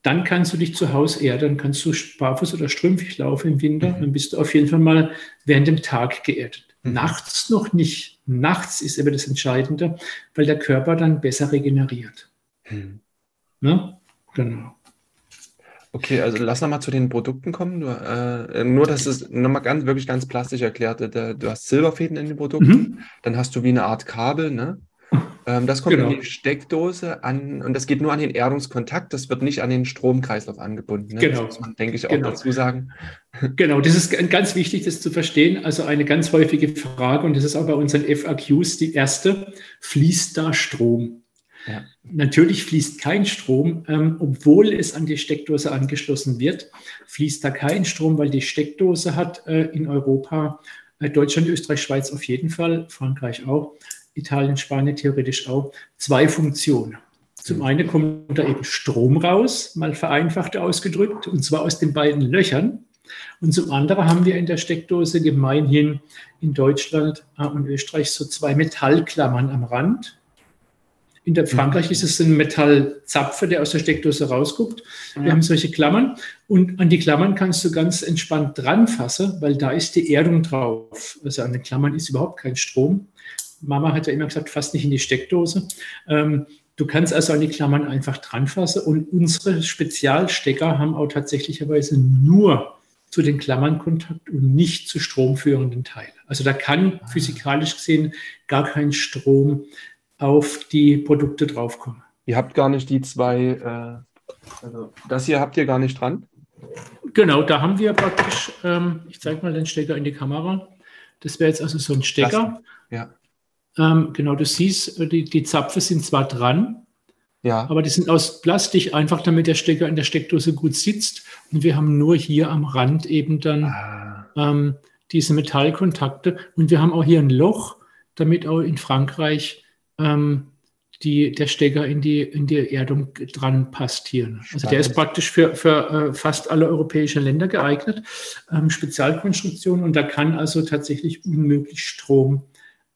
dann kannst du dich zu Hause erden, kannst du barfuß oder strümpfig laufen im Winter, mhm. dann bist du auf jeden Fall mal während dem Tag geerdet. Mhm. Nachts noch nicht. Nachts ist aber das Entscheidende, weil der Körper dann besser regeneriert. Mhm. Ne? Genau. Okay, also lass nochmal zu den Produkten kommen. Du, äh, nur, dass es nochmal ganz, wirklich ganz plastisch erklärt wird. Du hast Silberfäden in den Produkten, mhm. dann hast du wie eine Art Kabel, ne? Ähm, das kommt genau. in die Steckdose an und das geht nur an den Erdungskontakt, das wird nicht an den Stromkreislauf angebunden. Ne? Genau. Das muss man, denke ich, auch genau. dazu sagen. Genau, das ist ganz wichtig, das zu verstehen. Also eine ganz häufige Frage, und das ist auch bei unseren FAQs die erste, fließt da Strom? Ja. Natürlich fließt kein Strom, ähm, obwohl es an die Steckdose angeschlossen wird, fließt da kein Strom, weil die Steckdose hat äh, in Europa, äh, Deutschland, Österreich, Schweiz auf jeden Fall, Frankreich auch, Italien, Spanien theoretisch auch, zwei Funktionen. Zum einen kommt da eben Strom raus, mal vereinfacht ausgedrückt, und zwar aus den beiden Löchern. Und zum anderen haben wir in der Steckdose gemeinhin in Deutschland äh, und Österreich so zwei Metallklammern am Rand. In der Frankreich ist es ein Metallzapfer, der aus der Steckdose rausguckt. Wir haben solche Klammern und an die Klammern kannst du ganz entspannt dran fassen, weil da ist die Erdung drauf. Also an den Klammern ist überhaupt kein Strom. Mama hat ja immer gesagt, fast nicht in die Steckdose. Ähm, du kannst also an die Klammern einfach dran fassen und unsere Spezialstecker haben auch tatsächlicherweise nur zu den Klammern Kontakt und nicht zu stromführenden Teilen. Also da kann ah. physikalisch gesehen gar kein Strom auf die Produkte draufkommen. Ihr habt gar nicht die zwei, äh, also das hier habt ihr gar nicht dran? Genau, da haben wir praktisch, ähm, ich zeige mal den Stecker in die Kamera. Das wäre jetzt also so ein Stecker. Ja. Ähm, genau, du siehst, äh, die, die Zapfen sind zwar dran, ja. aber die sind aus Plastik, einfach damit der Stecker in der Steckdose gut sitzt. Und wir haben nur hier am Rand eben dann ah. ähm, diese Metallkontakte. Und wir haben auch hier ein Loch, damit auch in Frankreich ähm, die, der Stecker in die, in die Erdung dran passt hier. Also der ist praktisch für, für äh, fast alle europäischen Länder geeignet, ähm, Spezialkonstruktion und da kann also tatsächlich unmöglich Strom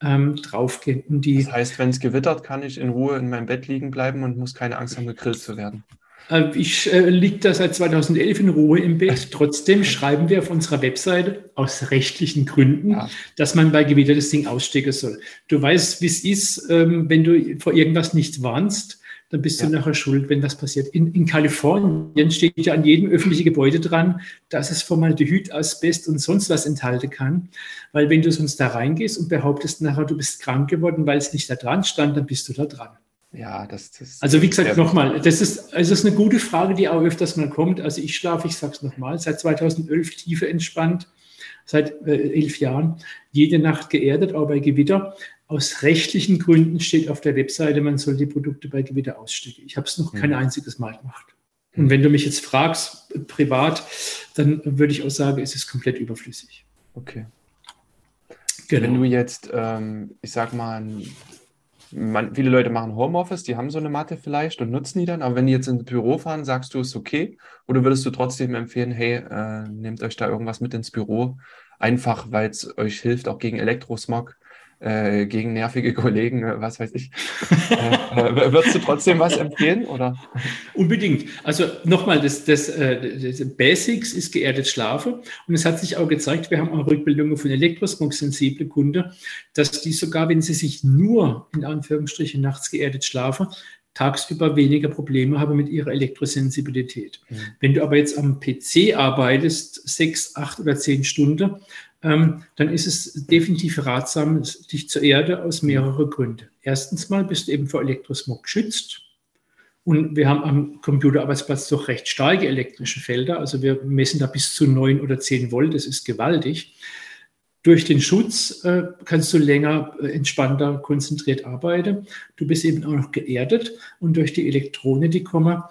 ähm, draufgehen. Und die, das heißt, wenn es gewittert, kann ich in Ruhe in meinem Bett liegen bleiben und muss keine Angst haben, gegrillt zu werden. Äh, ich äh, liege da seit 2011 in Ruhe im Bett. Trotzdem schreiben wir auf unserer Webseite aus rechtlichen Gründen, ja. dass man bei Gewitter das Ding ausstecken soll. Du weißt, wie es ist, ähm, wenn du vor irgendwas nicht warnst, dann bist ja. du nachher schuld, wenn das passiert. In, in, Kalifornien steht ja an jedem öffentlichen Gebäude dran, dass es Formaldehyd, Asbest und sonst was enthalten kann. Weil wenn du sonst da reingehst und behauptest nachher, du bist krank geworden, weil es nicht da dran stand, dann bist du da dran. Ja, das, das Also wie gesagt, nochmal, das ist, also das ist eine gute Frage, die auch öfters mal kommt. Also ich schlafe, ich sage es nochmal, seit 2011 tiefe entspannt, seit äh, elf Jahren, jede Nacht geerdet, auch bei Gewitter. Aus rechtlichen Gründen steht auf der Webseite, man soll die Produkte bei Gewitter ausstecken. Ich habe es noch mhm. kein einziges Mal gemacht. Und mhm. wenn du mich jetzt fragst, privat, dann würde ich auch sagen, es ist komplett überflüssig. Okay. Genau. Wenn du jetzt, ähm, ich sag mal, man, viele Leute machen Homeoffice, die haben so eine Matte vielleicht und nutzen die dann, aber wenn die jetzt ins Büro fahren, sagst du, es ist okay? Oder würdest du trotzdem empfehlen, hey, äh, nehmt euch da irgendwas mit ins Büro, einfach weil es euch hilft, auch gegen Elektrosmog? Äh, gegen nervige Kollegen, äh, was weiß ich. *laughs* äh, äh würdest du trotzdem was empfehlen? Oder? Unbedingt. Also nochmal, das, das, äh, das Basics ist geerdet Schlafen. Und es hat sich auch gezeigt, wir haben auch Rückbildungen von elektrosmog-sensible Kunden, dass die sogar, wenn sie sich nur in Anführungsstrichen nachts geerdet schlafen, tagsüber weniger Probleme haben mit ihrer Elektrosensibilität. Mhm. Wenn du aber jetzt am PC arbeitest, sechs, acht oder zehn Stunden, ähm, dann ist es definitiv ratsam, dich zur Erde aus mehreren Gründen. Erstens mal bist du eben vor Elektrosmog geschützt. Und wir haben am Computerarbeitsplatz doch recht starke elektrische Felder. Also wir messen da bis zu 9 oder 10 Volt. Das ist gewaltig. Durch den Schutz äh, kannst du länger äh, entspannter, konzentriert arbeiten. Du bist eben auch noch geerdet und durch die Elektronen, die kommen,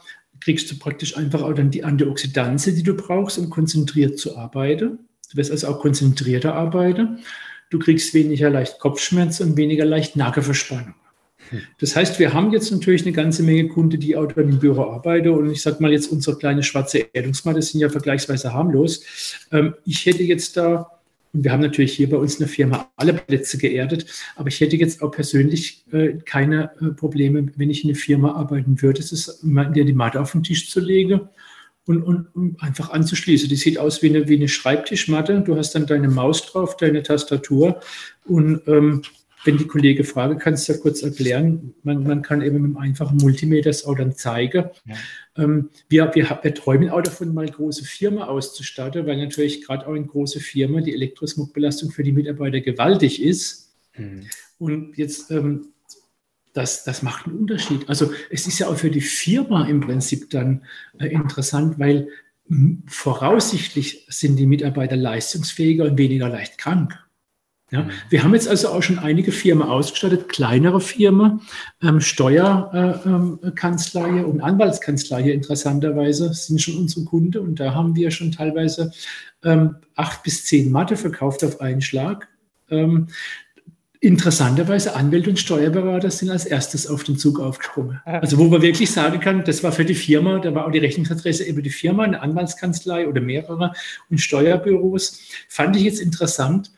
kriegst du praktisch einfach auch dann die Antioxidanze, die du brauchst, um konzentriert zu arbeiten. Du wirst also auch konzentrierter arbeiten. Du kriegst weniger leicht Kopfschmerzen und weniger leicht Nackenverspannung. Hm. Das heißt, wir haben jetzt natürlich eine ganze Menge Kunden, die auch im Büro arbeiten. Und ich sage mal jetzt, unsere kleine schwarze Erdungsmatte sind ja vergleichsweise harmlos. Ähm, ich hätte jetzt da, und wir haben natürlich hier bei uns in der Firma alle Plätze geerdet, aber ich hätte jetzt auch persönlich äh, keine äh, Probleme, wenn ich in einer Firma arbeiten würde, es ist immer die Matte auf den Tisch zu legen und, und, und, einfach anzuschließen. Die sieht aus wie eine, wie eine Schreibtischmatte. Du hast dann deine Maus drauf, deine Tastatur und ähm, wenn die Kollege fragt, kannst du ja kurz erklären. Man, man, kann eben mit einem einfachen Multimeter das auch dann zeigen. Ja. Ähm, wir, wir, wir, träumen auch davon, mal große Firmen auszustatten, weil natürlich gerade auch in große Firmen die Elektrosmogbelastung für die Mitarbeiter gewaltig ist. Mhm. Und jetzt ähm, das, das macht einen Unterschied. Also es ist ja auch für die Firma im Prinzip dann äh, interessant, weil hm, voraussichtlich sind die Mitarbeiter leistungsfähiger und weniger leicht krank. Ja, mhm. wir haben jetzt also auch schon einige Firmen ausgestattet, kleinere Firmen, ähm, Steuerkanzlei äh, ähm, und Anwaltskanzlei interessanterweise sind schon unsere Kunden und da haben wir schon teilweise ähm, acht bis zehn Matte verkauft auf einen Schlag. Interessanterweise Anwälte und Steuerberater sind als erstes auf den Zug aufgesprungen. Also wo man wirklich sagen kann, das war für die Firma, da war auch die Rechnungsadresse über die Firma, eine Anwaltskanzlei oder mehrere und Steuerbüros. Fand ich jetzt interessant.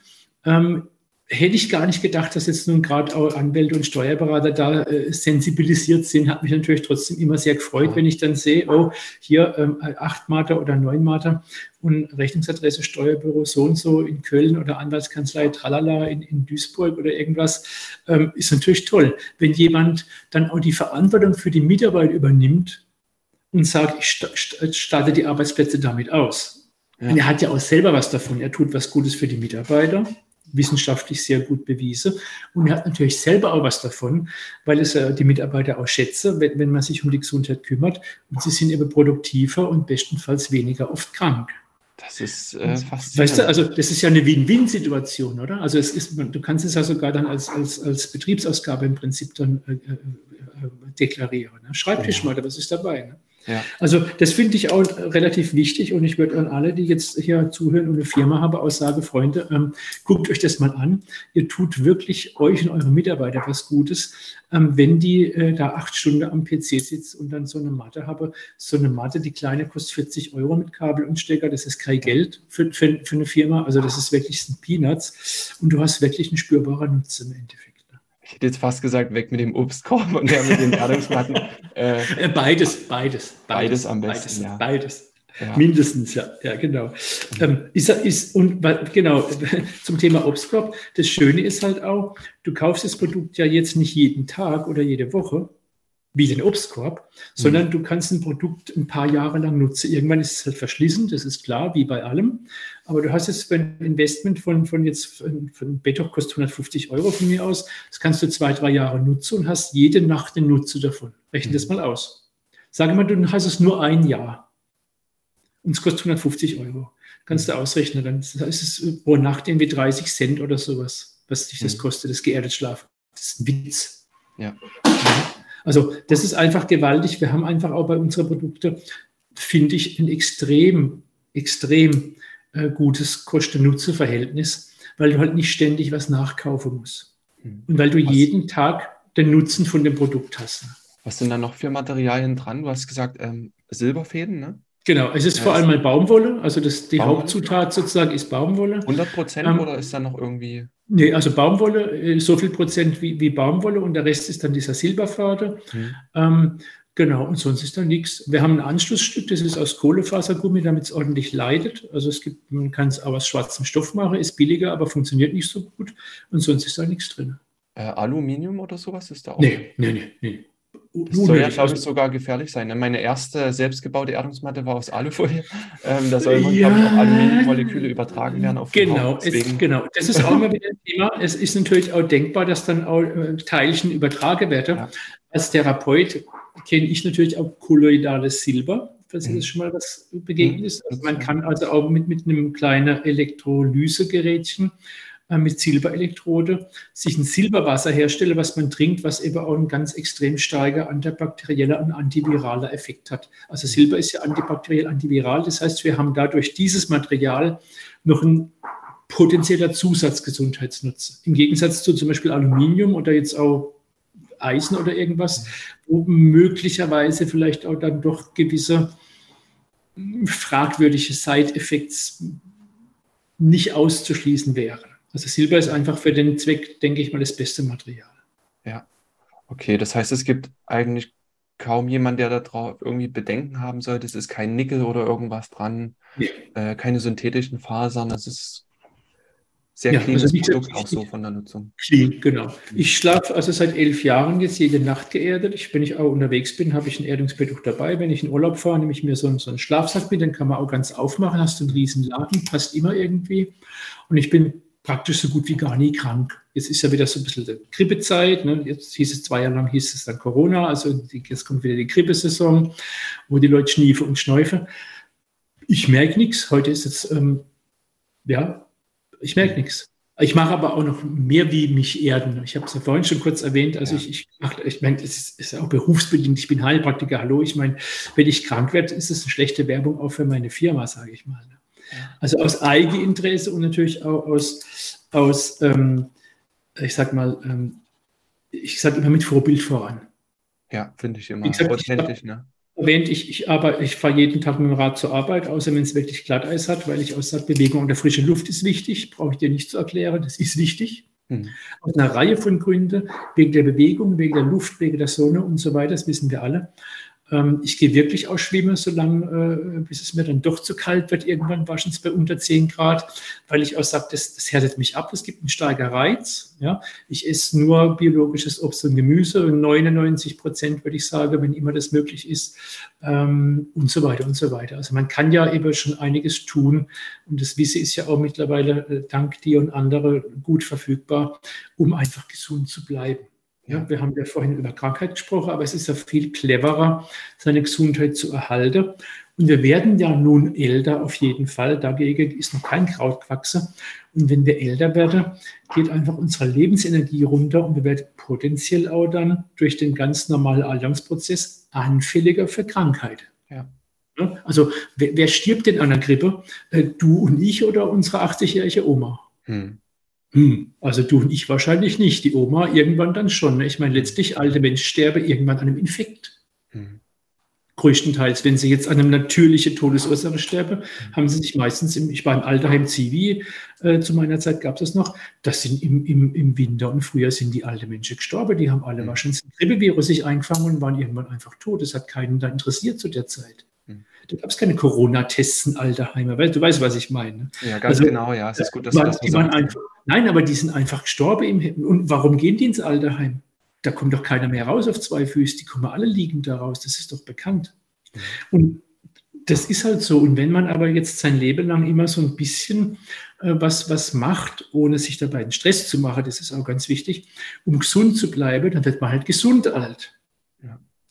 Ähm, hätte ich gar nicht gedacht, dass jetzt nun gerade auch Anwälte und Steuerberater da äh, sensibilisiert sind. Hat mich natürlich trotzdem immer sehr gefreut, wenn ich dann sehe, oh, hier ähm, acht Mater oder neun Mater und Rechnungsadresse Steuerbüro so und so in Köln oder Anwaltskanzlei Tralala in, in Duisburg oder irgendwas, ähm, ist natürlich toll. Wenn jemand dann auch die Verantwortung für die Mitarbeit übernimmt und sagt, ich st starte die Arbeitsplätze damit aus. Ja. er hat ja auch selber was davon. Er tut was Gutes für die Mitarbeiter wissenschaftlich sehr gut bewiesen. Und er hat natürlich selber auch was davon, weil es äh, die Mitarbeiter auch schätze, wenn, wenn man sich um die Gesundheit kümmert. Und sie sind eben produktiver und bestenfalls weniger oft krank. Das ist äh, faszinierend. Weißt du, also das ist ja eine Win-Win-Situation, oder? Also es ist, du kannst es ja sogar dann als, als, als Betriebsausgabe im Prinzip dann äh, äh, äh deklarieren. Ne? Schreibtisch mal, was ist dabei? Ne? Also das finde ich auch relativ wichtig und ich würde an alle, die jetzt hier zuhören und eine Firma haben, auch sagen, Freunde, ähm, guckt euch das mal an. Ihr tut wirklich euch und euren Mitarbeitern was Gutes, ähm, wenn die äh, da acht Stunden am PC sitzen und dann so eine Matte haben. So eine Matte, die kleine, kostet 40 Euro mit Kabel und Stecker. Das ist kein Geld für, für, für eine Firma. Also das ist wirklich ein Peanuts und du hast wirklich einen spürbaren Nutzen im Endeffekt ich hätte jetzt fast gesagt, weg mit dem Obstkorb und der mit den Erdungsplatten. Äh, *laughs* äh, beides, beides, beides. Beides am besten, beides, ja. Beides. Ja. Mindestens, ja, ja, genau. Ähm, ist, ist, und genau, *laughs* zum Thema Obstkorb, das Schöne ist halt auch, du kaufst das Produkt ja jetzt nicht jeden Tag oder jede Woche, wie den Obstkorb, sondern mhm. du kannst ein Produkt ein paar Jahre lang nutzen. Irgendwann ist es halt verschlissen, das ist klar, wie bei allem. Aber du hast jetzt ein Investment von, von jetzt, von, Betoch kostet 150 Euro von mir aus. Das kannst du zwei, drei Jahre nutzen und hast jede Nacht den Nutzen davon. Rechne mhm. das mal aus. Sage mal, du hast es nur ein Jahr. Und es kostet 150 Euro. Kannst du ausrechnen. Dann ist es pro Nacht irgendwie 30 Cent oder sowas, was dich das mhm. kostet, das geerdet Schlafen. Das ist ein Witz. Ja. Also das ist einfach gewaltig. Wir haben einfach auch bei unseren Produkten, finde ich, ein extrem, extrem äh, gutes Kosten-Nutzen-Verhältnis, weil du halt nicht ständig was nachkaufen musst. Hm. Und weil du was, jeden Tag den Nutzen von dem Produkt hast. Was sind da noch für Materialien dran? Du hast gesagt, ähm, Silberfäden, ne? Genau, es ist ja, vor allem mal Baumwolle, also das, die Baumwolle? Hauptzutat sozusagen ist Baumwolle. 100 Prozent ähm, oder ist da noch irgendwie? Nee, also Baumwolle, äh, so viel Prozent wie, wie Baumwolle und der Rest ist dann dieser Silberfader. Mhm. Ähm, genau, und sonst ist da nichts. Wir haben ein Anschlussstück, das ist aus Kohlefasergummi, damit es ordentlich leidet. Also es gibt, man kann es auch aus schwarzem Stoff machen, ist billiger, aber funktioniert nicht so gut. Und sonst ist da nichts drin. Äh, Aluminium oder sowas ist da auch? Nee, nee, nee, nee. Das soll ja, glaube ich, sogar gefährlich sein. Ne? Meine erste selbstgebaute Erdungsmatte war aus Alufolie. *laughs* Ähm, da soll man, ja, glaube ich, auch Aluminiummoleküle übertragen werden auf Genau, es, genau. Das ist auch *laughs* immer wieder ein Thema. Es ist natürlich auch denkbar, dass dann auch äh, Teilchen übertragen werden. Ja. Als Therapeut kenne ich natürlich auch kolloidales Silber, falls mhm. das schon mal was begegnet mhm. ist. Also man kann also auch mit, mit einem kleinen Elektrolysegerätchen äh, mit Silberelektrode sich ein Silberwasser herstelle, was man trinkt, was eben auch einen ganz extrem starker antibakterieller und antiviraler Effekt hat. Also Silber ist ja antibakteriell, antiviral. Das heißt, wir haben dadurch dieses Material noch ein potenzieller Zusatzgesundheitsnutzen. Im Gegensatz zu zum Beispiel Aluminium oder jetzt auch Eisen oder irgendwas, wo möglicherweise vielleicht auch dann doch gewisse fragwürdige Side-Effects nicht auszuschließen wären. Also Silber ist einfach für den Zweck, denke ich mal, das beste Material. Ja. Okay, das heißt, es gibt eigentlich kaum jemand, der darauf irgendwie Bedenken haben sollte. Es ist kein Nickel oder irgendwas dran, nee. äh, keine synthetischen Fasern. Es ist sehr ja, cleanes also Produkt auch so von der Nutzung. Clean, genau. Ich schlafe also seit elf Jahren jetzt jede Nacht geerdet. Ich, wenn ich auch unterwegs bin, habe ich ein Erdungsprodukt dabei. Wenn ich in Urlaub fahre, nehme ich mir so, so einen Schlafsack mit, den kann man auch ganz aufmachen. Hast du einen riesen Laden, passt immer irgendwie. Und ich bin praktisch so gut wie gar nie krank. Jetzt ist ja wieder so ein bisschen die Grippezeit. Ne? Jetzt hieß es zwei Jahre lang, hieß es dann Corona. Also jetzt kommt wieder die Grippesaison, wo die Leute schniefen und schnäufen. Ich merke nichts. Heute ist es, ähm, ja, ich merke nichts. Ich mache aber auch noch mehr wie mich erden. Ich habe es ja vorhin schon kurz erwähnt. Also ja. ich, ich, mache, ich meine, es ist, ist auch berufsbedingt. Ich bin Heilpraktiker. Hallo. Ich meine, wenn ich krank werde, ist es eine schlechte Werbung auch für meine Firma, sage ich mal. Ne? Also aus Eigeninteresse und natürlich auch aus, aus ähm, ich sag mal, ähm, ich sage immer mit Vorbild voran. Ja, finde ich immer gesagt, authentisch. Ich ne? Erwähnt, ich, ich, ich fahre jeden Tag mit dem Rad zur Arbeit, außer wenn es wirklich Glatteis hat, weil ich auch sage, Bewegung unter frischer Luft ist wichtig, brauche ich dir nicht zu erklären, das ist wichtig. Hm. Aus einer Reihe von Gründen, wegen der Bewegung, wegen der Luft, wegen der Sonne und so weiter, das wissen wir alle. Ähm, ich gehe wirklich auch schwimmen, solange, äh, bis es mir dann doch zu kalt wird. Irgendwann waschen es bei unter 10 Grad, weil ich auch sage, das, das härtet mich ab. Es gibt einen starken Reiz. Ja? Ich esse nur biologisches Obst und Gemüse, 99 Prozent würde ich sagen, wenn immer das möglich ist ähm, und so weiter und so weiter. Also man kann ja eben schon einiges tun und das Wissen ist ja auch mittlerweile äh, dank dir und andere gut verfügbar, um einfach gesund zu bleiben. Ja, wir haben ja vorhin über Krankheit gesprochen, aber es ist ja viel cleverer, seine Gesundheit zu erhalten. Und wir werden ja nun älter auf jeden Fall. Dagegen ist noch kein Kraut gewachsen. Und wenn wir älter werden, geht einfach unsere Lebensenergie runter und wir werden potenziell auch dann durch den ganz normalen Alterungsprozess anfälliger für Krankheit. Ja. Also wer, wer, stirbt denn an der Grippe? Äh, du und ich oder unsere 80-jährige Oma? Hm. Hm, also du und ich wahrscheinlich nicht, die Oma irgendwann dann schon. Ne? Ich meine, letztlich alte Menschen sterben irgendwann an einem Infekt. Hm. Größtenteils, wenn sie jetzt an einem natürlichen Todesursache sterben, hm. haben sie sich meistens, im, ich war im Alterheim Zivi, äh, zu meiner Zeit gab es das noch, das sind im, im, im Winter und Frühjahr sind die alten Menschen gestorben, die haben alle hm. wahrscheinlich ein Grippevirus sich eingefangen und waren irgendwann einfach tot. Das hat keinen da interessiert zu der Zeit. Da gab es keine Corona-Tests in Alterheime. Du weißt, was ich meine. Ja, ganz also, genau, ja. Es ist gut, dass man, du das so einfach, Nein, aber die sind einfach gestorben. Im, und warum gehen die ins Alterheim? Da kommt doch keiner mehr raus auf zwei Füße. Die kommen alle liegend da raus. Das ist doch bekannt. Mhm. Und das ist halt so. Und wenn man aber jetzt sein Leben lang immer so ein bisschen äh, was, was macht, ohne sich dabei einen Stress zu machen, das ist auch ganz wichtig, um gesund zu bleiben, dann wird man halt gesund alt.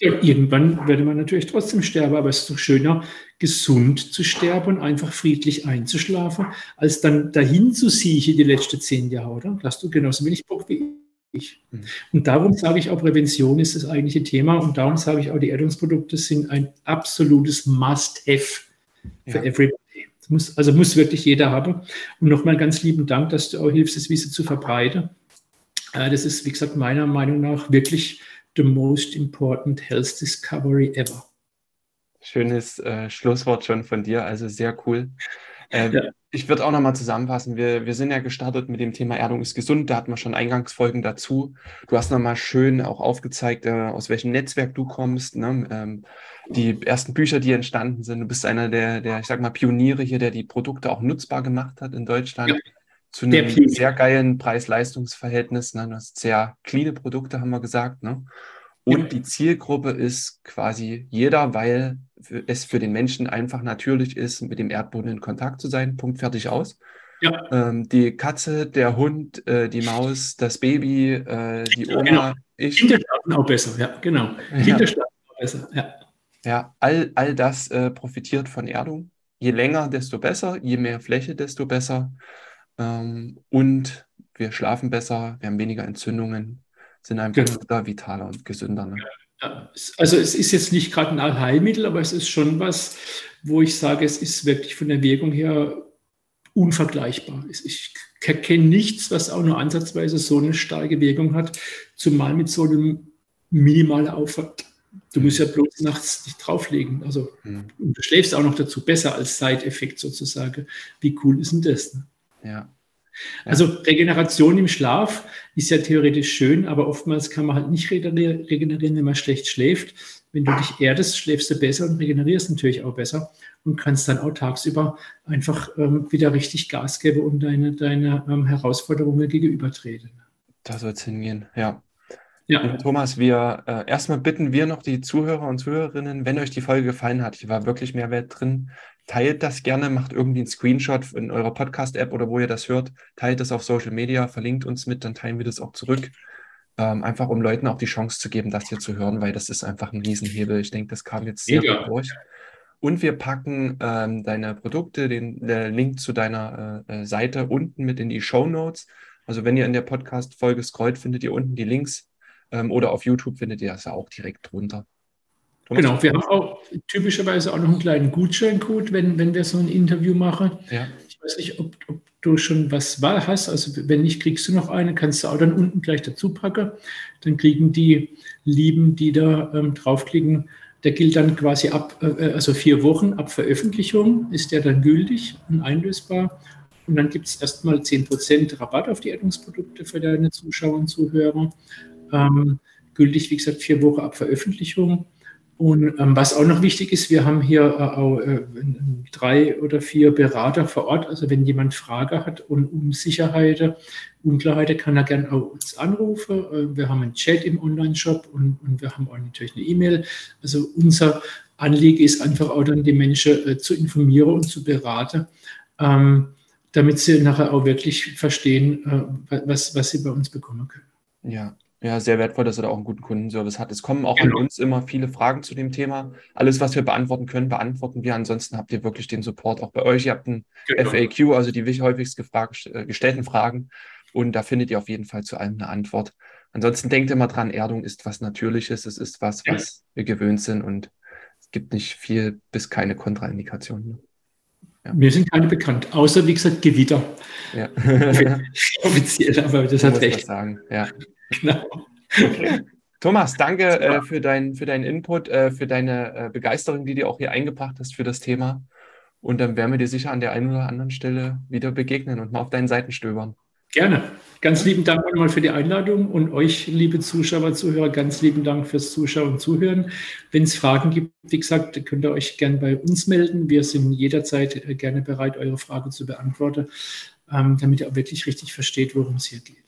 Ja, irgendwann würde man natürlich trotzdem sterben, aber es ist doch schöner, gesund zu sterben und einfach friedlich einzuschlafen, als dann dahin zu siechen die letzten zehn Jahre, oder? Hast du genauso wenig Bock wie ich. Mhm. Und darum sage ich auch, Prävention ist das eigentliche Thema und darum sage ich auch, die Erdungsprodukte sind ein absolutes Must-Have für ja. everybody. Muss, also muss wirklich jeder haben. Und nochmal ganz lieben Dank, dass du auch hilfst, das Wissen zu verbreiten. Äh, das ist, wie gesagt, meiner Meinung nach wirklich the most important health discovery ever. Schönes äh, Schlusswort schon von dir, also sehr cool. Äh, ja. Ich würde auch nochmal zusammenfassen. Wir, wir sind ja gestartet mit dem Thema Erdung ist gesund. Da hatten wir schon Eingangsfolgen dazu. Du hast nochmal schön auch aufgezeigt, äh, aus welchem Netzwerk du kommst. Ne? Ähm, die ersten Bücher, die entstanden sind. Du bist einer der, der, ich sag mal, Pioniere hier, der die Produkte auch nutzbar gemacht hat in Deutschland. Ja zu einem sehr geilen Preis-Leistungs-Verhältnis. Ne? Du hast sehr cleane Produkte, haben wir gesagt. Ne? Und ja. die Zielgruppe ist quasi jeder, weil es für den Menschen einfach natürlich ist, mit dem Erdboden in Kontakt zu sein. Punkt, fertig, aus. Ja. Ähm, die Katze, der Hund, äh, die Maus, das Baby, äh, die Oma, genau. ich. Kinder schlafen auch besser, ja, genau. Kinder schlafen auch besser, ja. Ja, all, all das äh, profitiert von Erdung. Je länger, desto besser. Je mehr Fläche, desto besser. Ähm, und wir schlafen besser, wir haben weniger Entzündungen, sind einfach genau. vitaler und gesünder. Ne? Ja, also es ist jetzt nicht gerade ein Allheilmittel, aber es ist schon was, wo ich sage, es ist wirklich von der Wirkung her unvergleichbar. Ich kenne nichts, was auch nur ansatzweise so eine starke Wirkung hat, zumal mit so einem minimalen Aufwand. Du musst ja bloß nachts nicht drauflegen. Also mhm. du schläfst auch noch dazu besser als Side-Effekt sozusagen. Wie cool ist denn das? Ne? Ja. Also Regeneration im Schlaf ist ja theoretisch schön, aber oftmals kann man halt nicht regenerieren, wenn man schlecht schläft. Wenn du dich erdest, schläfst du besser und regenerierst natürlich auch besser und kannst dann auch tagsüber einfach ähm, wieder richtig Gas geben und deine, deine ähm, Herausforderungen gegenübertreten. Da soll es hingehen, ja. Ja. Thomas, wir äh, erstmal bitten wir noch die Zuhörer und Zuhörerinnen, wenn euch die Folge gefallen hat, hier war wirklich Mehrwert drin, teilt das gerne, macht irgendwie einen Screenshot in eurer Podcast-App oder wo ihr das hört, teilt das auf Social Media, verlinkt uns mit, dann teilen wir das auch zurück. Ähm, einfach um Leuten auch die Chance zu geben, das hier zu hören, weil das ist einfach ein Riesenhebel. Ich denke, das kam jetzt sehr Mega. gut durch. Und wir packen ähm, deine Produkte, den, den, Link zu deiner äh, äh, Seite unten mit in die Show Notes. Also wenn ihr in der Podcast-Folge scrollt, findet ihr unten die Links ähm, oder auf YouTube findet ihr das ja auch direkt drunter. Genau, wir haben auch typischerweise auch noch einen kleinen Gutscheincode, wenn, wenn wir so ein Interview machen. Ja. Ich weiß nicht, ob, ob du schon was hast. Also wenn nicht, kriegst du noch eine, kannst du auch dann unten gleich dazu packen. Dann kriegen die Lieben, die da ähm, draufklicken, der gilt dann quasi ab, äh, also vier Wochen ab Veröffentlichung ist der dann gültig und einlösbar. Und dann gibt es erstmal 10% Rabatt auf die Erdungsprodukte für deine Zuschauer und Zuhörer. Ähm, gültig, wie gesagt, vier Wochen ab Veröffentlichung. Und ähm, was auch noch wichtig ist, wir haben hier äh, auch äh, drei oder vier Berater vor Ort. Also wenn jemand Frage hat und Unsicherheiten, Unklarheiten, kann er gerne auch uns anrufen. Äh, wir haben einen Chat im Online-Shop und, und, wir haben auch natürlich eine E-Mail. Also unser Anliegen ist einfach auch dann die Menschen äh, zu informieren und zu beraten, ähm, damit sie nachher auch wirklich verstehen, äh, was, was sie bei uns bekommen können. Ja, ja, sehr wertvoll, dass er da auch einen guten Kundenservice hat. Es kommen auch genau. an uns immer viele Fragen zu dem Thema. Alles, was wir beantworten können, beantworten wir. Ansonsten habt ihr wirklich den Support auch bei euch. Ihr habt ein genau. FAQ, also die häufigst gefragt, äh, gestellten Fragen. Und da findet ihr auf jeden Fall zu allem eine Antwort. Ansonsten denkt immer dran, Erdung ist was Natürliches. Es ist was, was wir gewöhnt sind und es gibt nicht viel bis keine Kontraindikationen. Ja. Mir sind keine bekannt, außer wie gesagt Gewitter. Ja. *laughs* Offiziell, aber das hat recht. Sagen. Ja. Genau. *laughs* Okay. Thomas, danke äh, für, dein, für deinen Input, äh, für deine äh, Begeisterung, die du auch hier eingebracht hast für das Thema. Und dann werden wir dir sicher an der einen oder anderen Stelle wieder begegnen und mal auf deinen Seiten stöbern. Gerne. Ganz lieben Dank nochmal für die Einladung und euch, liebe Zuschauer, Zuhörer, ganz lieben Dank fürs Zuschauen und Zuhören. Wenn es Fragen gibt, wie gesagt, könnt ihr euch gerne bei uns melden. Wir sind jederzeit äh, gerne bereit, eure Frage zu beantworten, ähm, damit ihr auch wirklich richtig versteht, worum es hier geht.